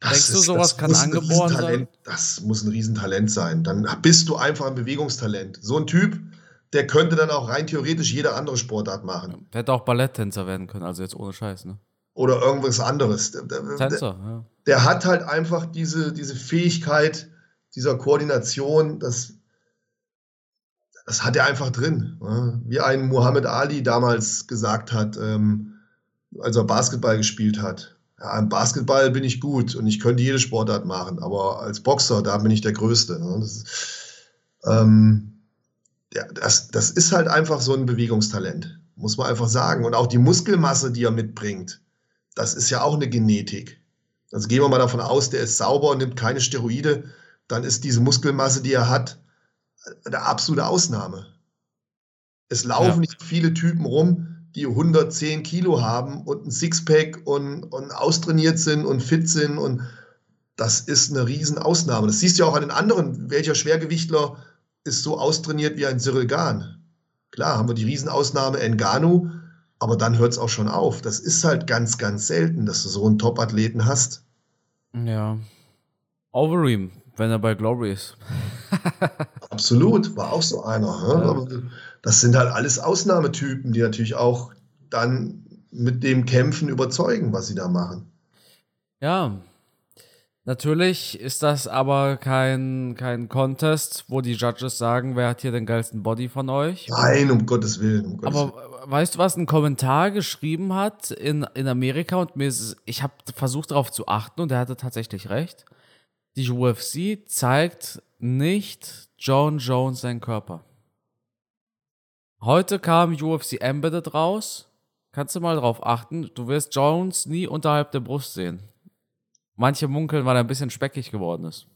Das Denkst ist, du, sowas kann angeboren sein? Das muss ein Riesentalent sein. Dann bist du einfach ein Bewegungstalent. So ein Typ, der könnte dann auch rein theoretisch jede andere Sportart machen. Der hätte auch Balletttänzer werden können, also jetzt ohne Scheiß, ne? Oder irgendwas anderes. Der, Tänzer, ja. Der hat halt einfach diese, diese Fähigkeit dieser Koordination, das das hat er einfach drin. Wie ein Muhammad Ali damals gesagt hat, ähm, als er Basketball gespielt hat. Ja, im Basketball bin ich gut und ich könnte jede Sportart machen, aber als Boxer, da bin ich der Größte. Ne? Das, ähm, ja, das, das ist halt einfach so ein Bewegungstalent, muss man einfach sagen. Und auch die Muskelmasse, die er mitbringt, das ist ja auch eine Genetik. Also gehen wir mal davon aus, der ist sauber und nimmt keine Steroide, dann ist diese Muskelmasse, die er hat, eine absolute Ausnahme. Es laufen ja. nicht viele Typen rum, die 110 Kilo haben und ein Sixpack und, und austrainiert sind und fit sind und das ist eine Riesenausnahme. Das siehst du ja auch an den anderen. Welcher Schwergewichtler ist so austrainiert wie ein Cyril Gahn? Klar, haben wir die Riesenausnahme Enganu, aber dann hört es auch schon auf. Das ist halt ganz, ganz selten, dass du so einen Top-Athleten hast. Ja. Overeem, wenn er bei Glory ist. [laughs] Absolut, war auch so einer. Ne? Aber das sind halt alles Ausnahmetypen, die natürlich auch dann mit dem Kämpfen überzeugen, was sie da machen. Ja, natürlich ist das aber kein, kein Contest, wo die Judges sagen, wer hat hier den geilsten Body von euch. Nein, um Gottes Willen. Um Gottes aber Willen. weißt du, was ein Kommentar geschrieben hat in, in Amerika und mir ist, ich habe versucht darauf zu achten und er hatte tatsächlich recht. Die UFC zeigt nicht John Jones seinen Körper. Heute kam UFC Embedded raus. Kannst du mal drauf achten. Du wirst Jones nie unterhalb der Brust sehen. Manche munkeln, weil er ein bisschen speckig geworden ist.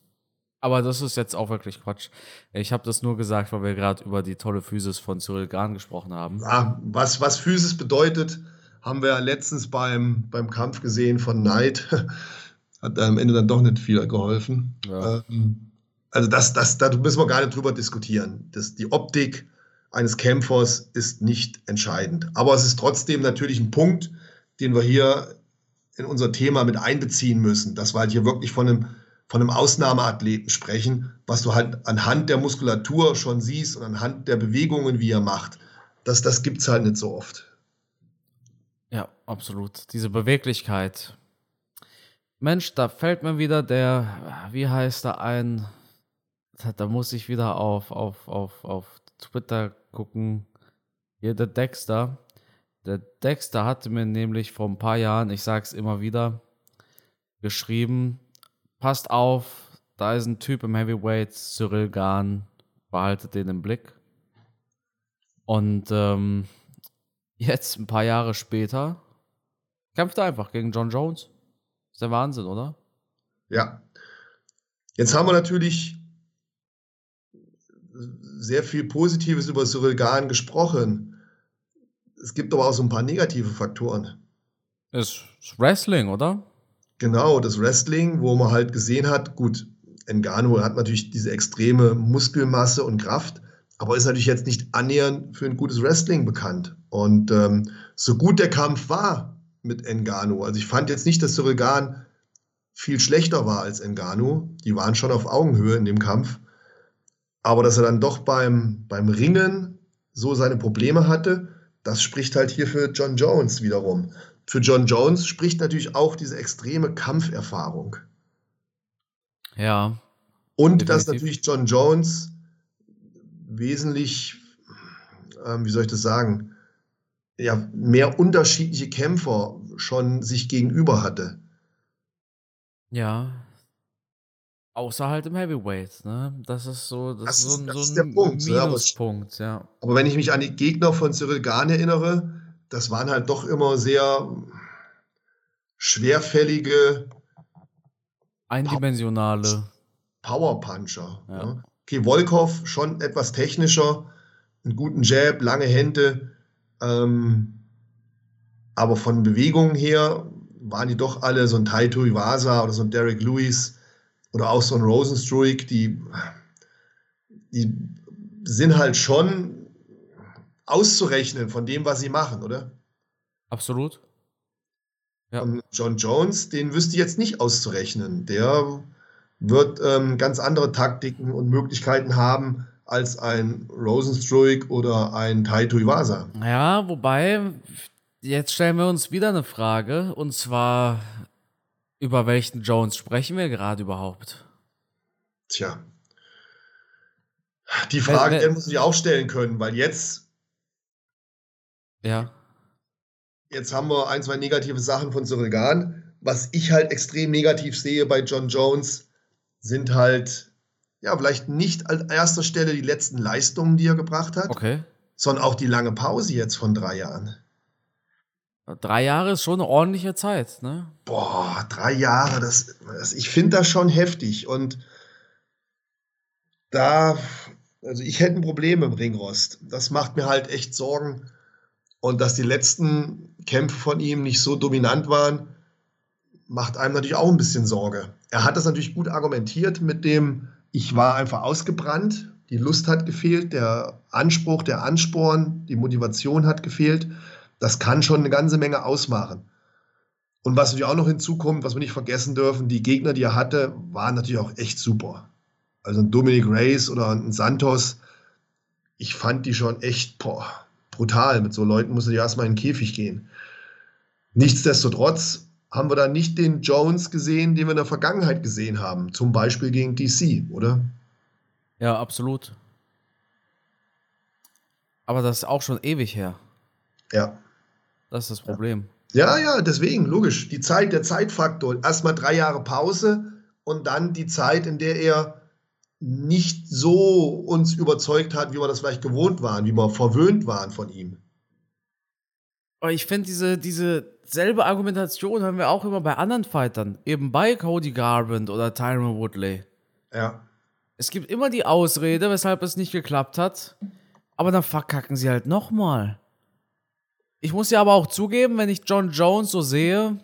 Aber das ist jetzt auch wirklich Quatsch. Ich habe das nur gesagt, weil wir gerade über die tolle Physis von Cyril Gahn gesprochen haben. Ja, was, was Physis bedeutet, haben wir letztens beim, beim Kampf gesehen von Knight. [laughs] Hat am Ende dann doch nicht viel geholfen. Ja. Ähm, also das, das, da müssen wir gar nicht drüber diskutieren. Das, die Optik eines Kämpfers ist nicht entscheidend. Aber es ist trotzdem natürlich ein Punkt, den wir hier in unser Thema mit einbeziehen müssen, dass wir halt hier wirklich von einem, von einem Ausnahmeathleten sprechen, was du halt anhand der Muskulatur schon siehst und anhand der Bewegungen, wie er macht. Das, das gibt es halt nicht so oft. Ja, absolut. Diese Beweglichkeit. Mensch, da fällt mir wieder der, wie heißt er ein, da muss ich wieder auf, auf, auf, auf Twitter gucken. Hier der Dexter. Der Dexter hatte mir nämlich vor ein paar Jahren, ich sag's immer wieder, geschrieben, passt auf, da ist ein Typ im Heavyweight, Cyril Gahn, behaltet den im Blick. Und ähm, jetzt, ein paar Jahre später, kämpft er einfach gegen John Jones. Ist der Wahnsinn, oder? Ja. Jetzt haben wir natürlich sehr viel Positives über Cyril Gahn gesprochen. Es gibt aber auch so ein paar negative Faktoren. Das Wrestling, oder? Genau, das Wrestling, wo man halt gesehen hat, gut, Engano hat natürlich diese extreme Muskelmasse und Kraft, aber ist natürlich jetzt nicht annähernd für ein gutes Wrestling bekannt. Und ähm, so gut der Kampf war mit Engano, also ich fand jetzt nicht, dass Cyril Gahn viel schlechter war als Engano. Die waren schon auf Augenhöhe in dem Kampf. Aber dass er dann doch beim, beim Ringen so seine Probleme hatte, das spricht halt hier für John Jones wiederum. Für John Jones spricht natürlich auch diese extreme Kampferfahrung. Ja. Und definitiv. dass natürlich John Jones wesentlich, ähm, wie soll ich das sagen, ja, mehr unterschiedliche Kämpfer schon sich gegenüber hatte. Ja, Außer halt im Heavyweight, ne? Das ist so, das, das ist so, ein, das so ein Punkt, Minuspunkt, ja. ja. Aber wenn ich mich an die Gegner von Cyril Gahn erinnere, das waren halt doch immer sehr schwerfällige, eindimensionale Powerpuncher. Ja. Ne? Okay, Volkov schon etwas technischer, einen guten Jab, lange Hände, ähm, aber von Bewegungen her waren die doch alle so ein Taito Iwasa oder so ein Derek Lewis oder auch so ein Rosenstruik, die, die sind halt schon auszurechnen von dem, was sie machen, oder? Absolut. Ja. Und John Jones, den wüsste ich jetzt nicht auszurechnen. Der wird ähm, ganz andere Taktiken und Möglichkeiten haben als ein Rosenstruik oder ein Taito Iwasa. Ja, wobei, jetzt stellen wir uns wieder eine Frage, und zwar über welchen Jones sprechen wir gerade überhaupt? Tja. Die Frage, die muss ich auch stellen können, weil jetzt. Ja. Jetzt haben wir ein, zwei negative Sachen von Surrogan. Was ich halt extrem negativ sehe bei John Jones, sind halt, ja, vielleicht nicht an erster Stelle die letzten Leistungen, die er gebracht hat, okay. sondern auch die lange Pause jetzt von drei Jahren. Drei Jahre ist schon eine ordentliche Zeit, ne? Boah, drei Jahre, das, das ich finde das schon heftig. Und da, also ich hätte ein Problem im Ringrost. Das macht mir halt echt Sorgen. Und dass die letzten Kämpfe von ihm nicht so dominant waren, macht einem natürlich auch ein bisschen Sorge. Er hat das natürlich gut argumentiert mit dem, ich war einfach ausgebrannt, die Lust hat gefehlt, der Anspruch, der Ansporn, die Motivation hat gefehlt. Das kann schon eine ganze Menge ausmachen. Und was natürlich auch noch hinzukommt, was wir nicht vergessen dürfen, die Gegner, die er hatte, waren natürlich auch echt super. Also ein Dominic Reyes oder ein Santos, ich fand die schon echt boah, brutal. Mit so Leuten musst du dir erstmal in den Käfig gehen. Nichtsdestotrotz haben wir da nicht den Jones gesehen, den wir in der Vergangenheit gesehen haben. Zum Beispiel gegen DC, oder? Ja, absolut. Aber das ist auch schon ewig her. Ja. Das ist das Problem. Ja, ja, deswegen, logisch. Die Zeit, der Zeitfaktor. Erstmal drei Jahre Pause und dann die Zeit, in der er nicht so uns überzeugt hat, wie wir das vielleicht gewohnt waren, wie wir verwöhnt waren von ihm. Aber ich finde, diese, diese selbe Argumentation haben wir auch immer bei anderen Fightern. Eben bei Cody Garbrandt oder Tyron Woodley. Ja. Es gibt immer die Ausrede, weshalb es nicht geklappt hat. Aber dann verkacken sie halt nochmal. Ich muss ja aber auch zugeben, wenn ich John Jones so sehe,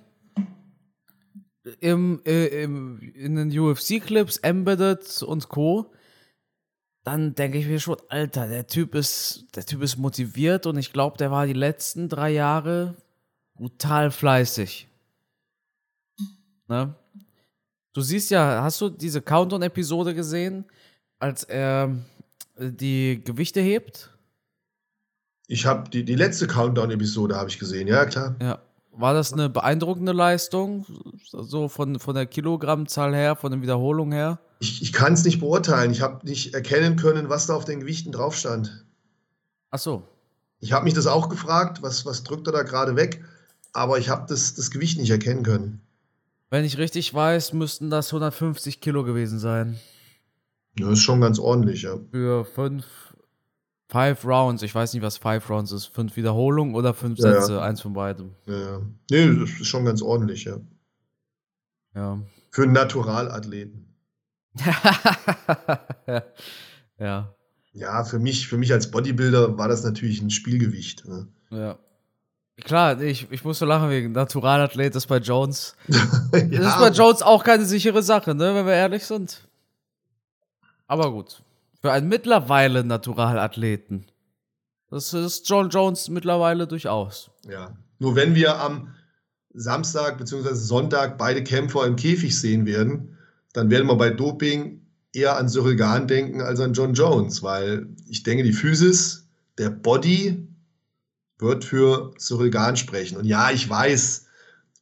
im, äh, im, in den UFC-Clips, Embedded und Co., dann denke ich mir schon, Alter, der Typ ist, der Typ ist motiviert und ich glaube, der war die letzten drei Jahre brutal fleißig. Ne? Du siehst ja, hast du diese Countdown-Episode gesehen, als er äh, die Gewichte hebt? Ich habe die, die letzte Countdown-Episode habe ich gesehen, ja klar. Ja. War das eine beeindruckende Leistung, so von, von der Kilogrammzahl her, von der Wiederholung her? Ich, ich kann es nicht beurteilen. Ich habe nicht erkennen können, was da auf den Gewichten drauf stand. Ach so. Ich habe mich das auch gefragt, was, was drückt er da gerade weg, aber ich habe das, das Gewicht nicht erkennen können. Wenn ich richtig weiß, müssten das 150 Kilo gewesen sein. Ja, ist schon ganz ordentlich, ja. Für fünf, five Rounds. Ich weiß nicht, was five Rounds ist. Fünf Wiederholungen oder fünf Ja, ja. Sätze, eins von beidem. ja. Nee, das ist schon ganz ordentlich, ja. Ja. Für einen Naturalathleten. [laughs] ja. Ja, für mich, für mich als Bodybuilder war das natürlich ein Spielgewicht. Ne? Ja. Klar, ich, ich muss so lachen wegen Naturalathlet ist bei Jones. [laughs] Das ist ja, bei Jones auch keine sichere Sache, ne, wenn wir ehrlich sind. Aber gut. Für einen mittlerweile Naturalathleten. Das ist John Jones mittlerweile durchaus. ja. Nur wenn wir am Samstag bzw. Sonntag beide Kämpfer im Käfig sehen werden, dann werden wir bei Doping eher an Cyril Gahn denken als an John Jones, weil ich denke, die Physis, der Body wird für Cyril Gahn sprechen. Und ja, ich weiß,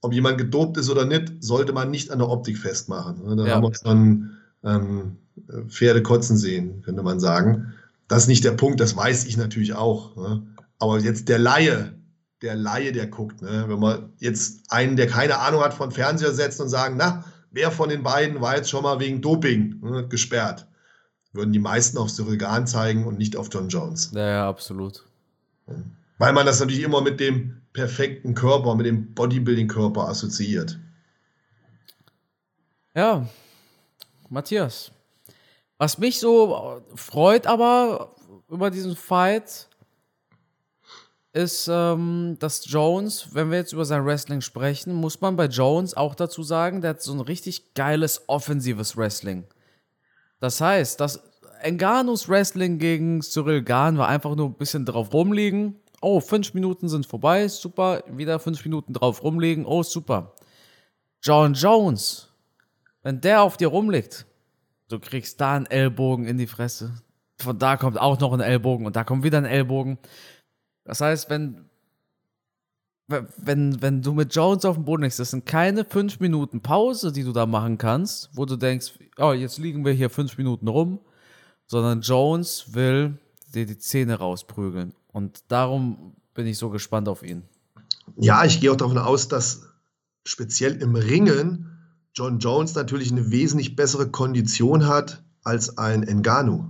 ob jemand gedopt ist oder nicht, sollte man nicht an der Optik festmachen. ne? Da Ja. haben wir schon ähm, Pferde kotzen sehen, könnte man sagen. Das ist nicht der Punkt, das weiß ich natürlich auch. Ne? Aber jetzt der Laie, der Laie, der guckt, ne? wenn man jetzt einen, der keine Ahnung hat, von Fernseher setzt und sagen, na, wer von den beiden war jetzt schon mal wegen Doping ne, gesperrt, würden die meisten auf Cyril Gahn zeigen und nicht auf John Jones. Ja, ja, absolut. Weil man das natürlich immer mit dem perfekten Körper, mit dem Bodybuilding-Körper assoziiert. Ja, Matthias. Was mich so freut aber über diesen Fight ist, ähm, dass Jones, wenn wir jetzt über sein Wrestling sprechen, muss man bei Jones auch dazu sagen, der hat so ein richtig geiles offensives Wrestling. Das heißt, dass Engano's Wrestling gegen Cyril Gahn war einfach nur ein bisschen drauf rumliegen. Oh, fünf Minuten sind vorbei, super. Wieder fünf Minuten drauf rumliegen, oh, super. John Jones, wenn der auf dir rumliegt, du kriegst da einen Ellbogen in die Fresse. Von da kommt auch noch ein Ellbogen und da kommt wieder ein Ellbogen. Das heißt, wenn, wenn, wenn du mit Jones auf dem Boden liegst, das sind keine fünf Minuten Pause, die du da machen kannst, wo du denkst, oh, jetzt liegen wir hier fünf Minuten rum, sondern Jones will dir die Zähne rausprügeln. Und darum bin ich so gespannt auf ihn. Ja, ich gehe auch davon aus, dass speziell im Ringen John Jones natürlich eine wesentlich bessere Kondition hat als ein Engano.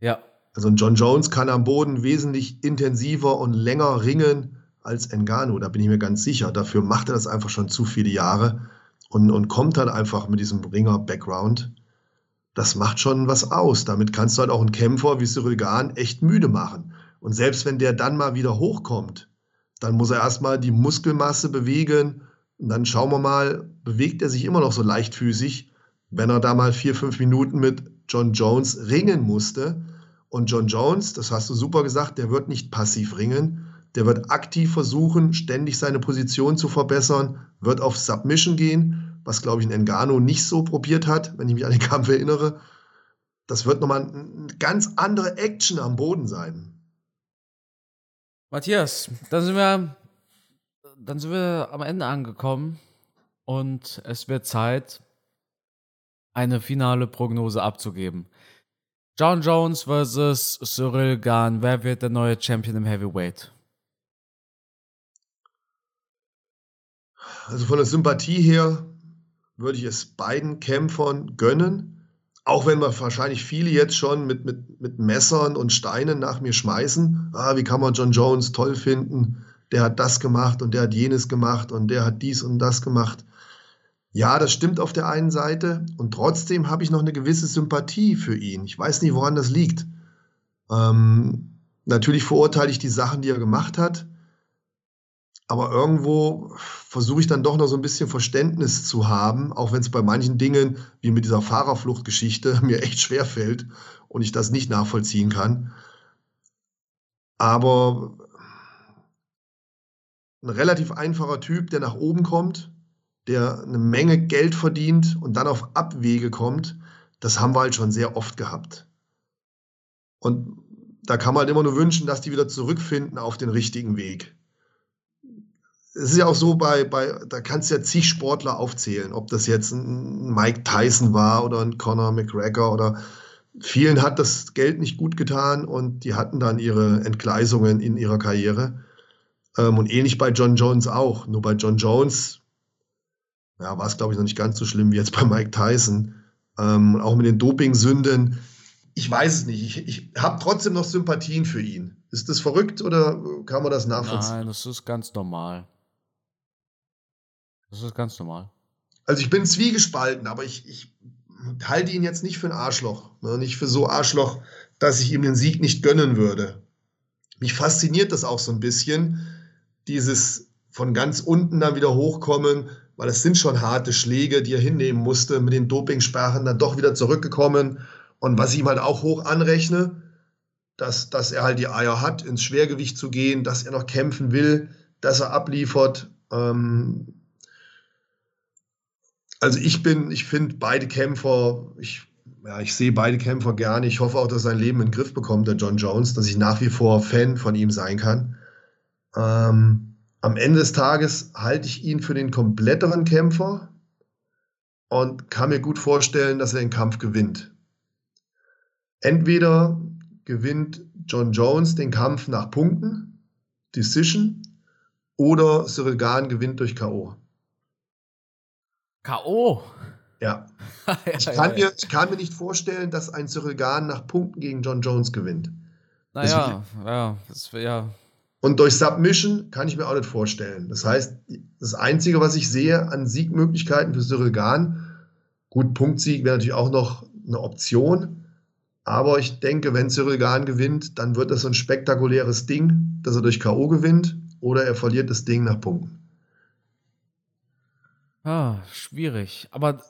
Ja, Also ein John Jones kann am Boden wesentlich intensiver und länger ringen als Engano, da bin ich mir ganz sicher. Dafür macht er das einfach schon zu viele Jahre und, und kommt dann einfach mit diesem Ringer-Background. Das macht schon was aus. Damit kannst du halt auch einen Kämpfer wie Cyril Gahn echt müde machen. Und selbst wenn der dann mal wieder hochkommt, dann muss er erstmal die Muskelmasse bewegen. Und dann schauen wir mal, bewegt er sich immer noch so leichtfüßig, wenn er da mal vier, fünf Minuten mit John Jones ringen musste. Und John Jones, das hast du super gesagt, der wird nicht passiv ringen. Der wird aktiv versuchen, ständig seine Position zu verbessern, wird auf Submission gehen, was, glaube ich, ein Engano nicht so probiert hat, wenn ich mich an den Kampf erinnere. Das wird nochmal eine ganz andere Action am Boden sein. Matthias, dann sind wir, dann sind wir am Ende angekommen und es wird Zeit, eine finale Prognose abzugeben. John Jones versus Cyril Gahn. Wer wird der neue Champion im Heavyweight? Also von der Sympathie her würde ich es beiden Kämpfern gönnen, auch wenn wir wahrscheinlich viele jetzt schon mit, mit, mit Messern und Steinen nach mir schmeißen. Ah, wie kann man John Jones toll finden? Der hat das gemacht und der hat jenes gemacht und der hat dies und das gemacht. Ja, das stimmt auf der einen Seite und trotzdem habe ich noch eine gewisse Sympathie für ihn. Ich weiß nicht, woran das liegt. Ähm, natürlich verurteile ich die Sachen, die er gemacht hat, aber irgendwo versuche ich dann doch noch so ein bisschen Verständnis zu haben, auch wenn es bei manchen Dingen, wie mit dieser Fahrerfluchtgeschichte, [laughs] mir echt schwer fällt und ich das nicht nachvollziehen kann. Aber ein relativ einfacher Typ, der nach oben kommt, der eine Menge Geld verdient und dann auf Abwege kommt, das haben wir halt schon sehr oft gehabt. Und da kann man halt immer nur wünschen, dass die wieder zurückfinden auf den richtigen Weg. Es ist ja auch so, bei, bei, da kannst du ja zig Sportler aufzählen, ob das jetzt ein Mike Tyson war oder ein Conor McGregor oder vielen hat das Geld nicht gut getan und die hatten dann ihre Entgleisungen in ihrer Karriere. Ähm, und ähnlich bei John Jones auch. Nur bei John Jones ja, war es, glaube ich, noch nicht ganz so schlimm wie jetzt bei Mike Tyson. Ähm, auch mit den Doping-Sünden. Ich weiß es nicht. Ich, ich habe trotzdem noch Sympathien für ihn. Ist das verrückt oder kann man das nachvollziehen? Nein, das ist ganz normal. Das ist ganz normal. Also ich bin zwiegespalten, aber ich, ich halte ihn jetzt nicht für ein Arschloch. Ne? Nicht für so Arschloch, dass ich ihm den Sieg nicht gönnen würde. Mich fasziniert das auch so ein bisschen, dieses von ganz unten dann wieder hochkommen, weil es sind schon harte Schläge, die er hinnehmen musste, mit den Dopingsperren dann doch wieder zurückgekommen. Und was ich ihm halt auch hoch anrechne, dass, dass er halt die Eier hat, ins Schwergewicht zu gehen, dass er noch kämpfen will, dass er abliefert. Ähm also ich bin, ich finde beide Kämpfer, ich, ja, ich sehe beide Kämpfer gerne. Ich hoffe auch, dass er sein Leben in den Griff bekommt, der John Jones, dass ich nach wie vor Fan von ihm sein kann. Ähm am Ende des Tages halte ich ihn für den kompletteren Kämpfer und kann mir gut vorstellen, dass er den Kampf gewinnt. Entweder gewinnt John Jones den Kampf nach Punkten, Decision, oder Cyril Gahn gewinnt durch K.O. K.O.? Ja. [laughs] ich, kann mir, ich kann mir nicht vorstellen, dass ein Cyril Gahn nach Punkten gegen John Jones gewinnt. Naja, ja, das, ja, und durch Submission kann ich mir auch nicht vorstellen. Das heißt, das Einzige, was ich sehe an Siegmöglichkeiten für Cyril Gahn, gut, Punktsieg wäre natürlich auch noch eine Option. Aber ich denke, wenn Cyril Gahn gewinnt, dann wird das so ein spektakuläres Ding, dass er durch K.O. gewinnt oder er verliert das Ding nach Punkten. Ah, schwierig. Aber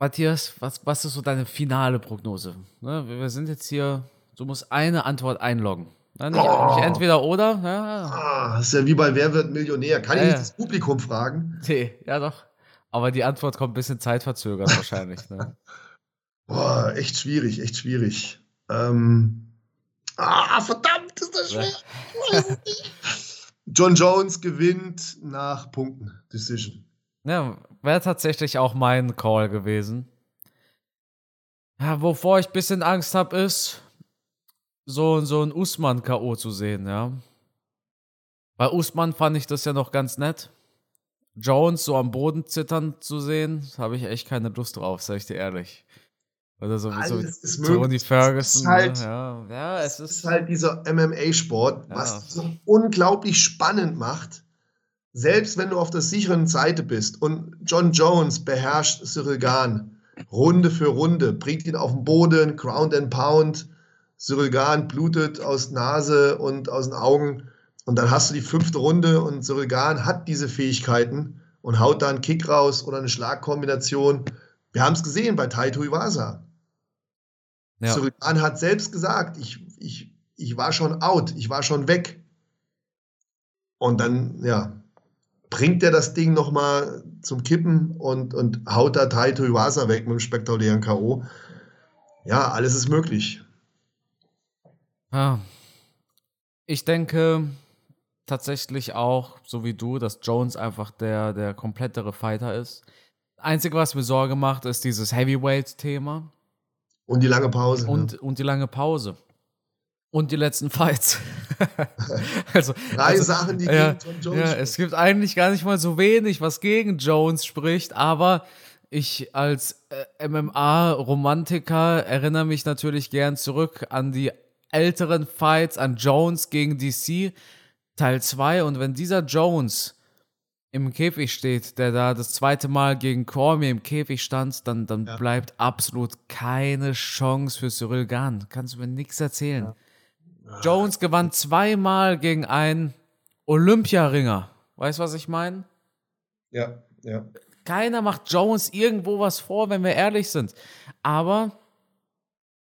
Matthias, was, was ist so deine finale Prognose? Ne, wir sind jetzt hier, du musst eine Antwort einloggen. Ja, nicht, oh. entweder oder. Ja. Ah, das ist ja wie bei Wer wird Millionär. Kann ich nicht das Publikum fragen? Nee, ja doch. Aber die Antwort kommt ein bisschen zeitverzögert [laughs] wahrscheinlich. Ne? Boah, echt schwierig, echt schwierig. Ähm, ah, verdammt, ist das schwer. [laughs] John Jones gewinnt nach Punkten. Decision. Ja, wäre tatsächlich auch mein Call gewesen. Ja, wovor ich ein bisschen Angst habe, ist, so, so ein Usman-K.O. zu sehen, ja. Bei Usman fand ich das ja noch ganz nett. Jones so am Boden zittern zu sehen, habe ich echt keine Lust drauf, sag ich dir ehrlich. Oder so, Alles so ist Tony Ferguson. Ne? Halt, ja. ja, es ist, ist halt dieser MMA-Sport, ja. was so unglaublich spannend macht. Selbst wenn du auf der sicheren Seite bist und John Jones beherrscht Cyril Gahn Runde für Runde, bringt ihn auf den Boden, Ground and Pound, Gahn blutet aus Nase und aus den Augen. Und dann hast du die fünfte Runde und Gahn hat diese Fähigkeiten und haut da einen Kick raus oder eine Schlagkombination. Wir haben es gesehen bei Taito Iwasa. Ja. Gahn hat selbst gesagt, ich, ich, ich war schon out, ich war schon weg. Und dann, ja, bringt er das Ding nochmal zum Kippen und, und haut da Taito Iwasa weg mit dem spektakulären K.O. Ja, alles ist möglich. Ja. Ich denke tatsächlich auch, so wie du, dass Jones einfach der, der komplettere Fighter ist. Einzige, was mir Sorge macht, ist dieses Heavyweight-Thema. Und die lange Pause. Und, ja. und die lange Pause. Und die letzten Fights. [laughs] also, Drei also, Sachen, die ja, gegen John Jones Ja, es gibt eigentlich gar nicht mal so wenig, was gegen Jones spricht, aber ich als äh, MMA-Romantiker erinnere mich natürlich gern zurück an die älteren Fights an Jones gegen DC Teil 2 und wenn dieser Jones im Käfig steht, der da das zweite Mal gegen Cormier im Käfig stand, dann, dann ja. bleibt absolut keine Chance für Cyril Gahn. Kannst du mir nichts erzählen. Ja. Jones gewann zweimal gegen einen Olympiaringer. Weißt du, was ich meine? Ja, ja. Keiner macht Jones irgendwo was vor, wenn wir ehrlich sind. Aber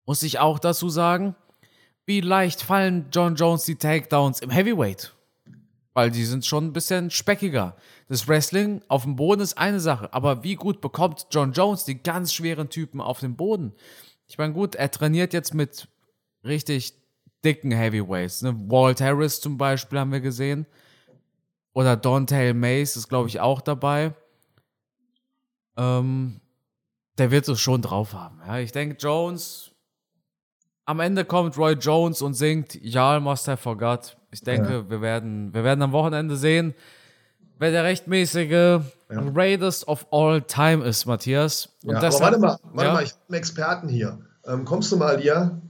muss ich auch dazu sagen, wie leicht fallen John Jones die Takedowns im Heavyweight? Weil die sind schon ein bisschen speckiger. Das Wrestling auf dem Boden ist eine Sache, aber wie gut bekommt John Jones die ganz schweren Typen auf dem Boden? Ich meine, gut, er trainiert jetzt mit richtig dicken Heavyweights. Ne? Walt Harris zum Beispiel haben wir gesehen. Oder Dontail Mace ist, glaube ich, auch dabei. Ähm, der wird es schon drauf haben. Ja, ich denke, Jones. Am Ende kommt Roy Jones und singt Y'all must have forgot. Ich denke, ja. wir, werden, wir werden am Wochenende sehen, wer der rechtmäßige ja. Raiders of all time ist, Matthias. Und ja, deshalb, warte mal, warte mal, ich habe einen Experten hier. Ähm, kommst du mal, Lia?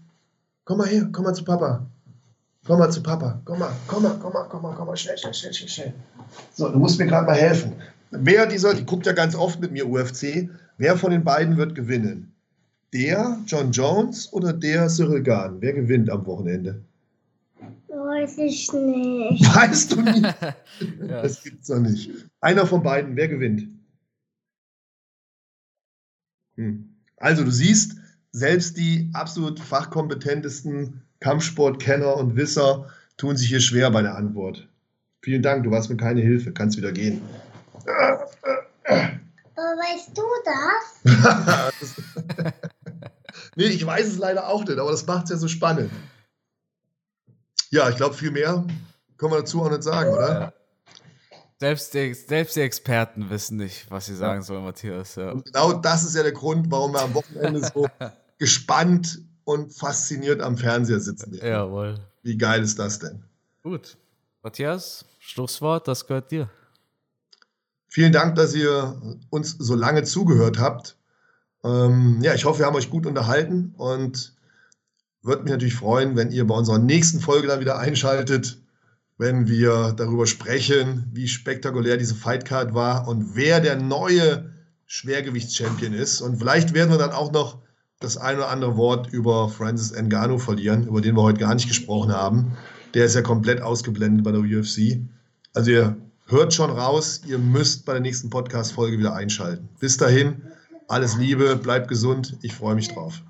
Komm mal her, komm mal zu Papa. Komm mal zu Papa. Komm mal, komm mal, komm mal, komm mal, komm mal, schnell, schnell, schnell, schnell, schnell. So, du musst mir gerade mal helfen. Wer dieser, die guckt ja ganz oft mit mir UFC, wer von den beiden wird gewinnen? Der John Jones oder der Cyril Gahn? Wer gewinnt am Wochenende? Weiß ich nicht. [laughs] Weißt du nicht? [laughs] ja. Das gibt's doch nicht. Einer von beiden, wer gewinnt? Hm. Also, du siehst, selbst die absolut fachkompetentesten Kampfsportkenner und Wisser tun sich hier schwer bei der Antwort. Vielen Dank, du warst mir keine Hilfe. Kannst wieder gehen. weißt du das? [laughs] nee, ich weiß es leider auch nicht, aber das macht es ja so spannend. Ja, ich glaube, viel mehr können wir dazu auch nicht sagen, oder? Selbst die, selbst die Experten wissen nicht, was sie sagen sollen, Matthias. Ja. Genau das ist ja der Grund, warum wir am Wochenende so [laughs] gespannt und fasziniert am Fernseher sitzen. Jawohl. Wie geil ist das denn? Gut. Matthias, Schlusswort, das gehört dir. Vielen Dank, dass ihr uns so lange zugehört habt. Ähm, ja, ich hoffe, wir haben euch gut unterhalten und würde mich natürlich freuen, wenn ihr bei unserer nächsten Folge dann wieder einschaltet, wenn wir darüber sprechen, wie spektakulär diese Fightcard war und wer der neue Schwergewichtschampion ist. Und vielleicht werden wir dann auch noch das ein oder andere Wort über Francis Ngannou verlieren, über den wir heute gar nicht gesprochen haben. Der ist ja komplett ausgeblendet bei der UFC. Also ihr hört schon raus, ihr müsst bei der nächsten Podcast-Folge wieder einschalten. Bis dahin, alles Liebe, bleibt gesund, ich freue mich drauf.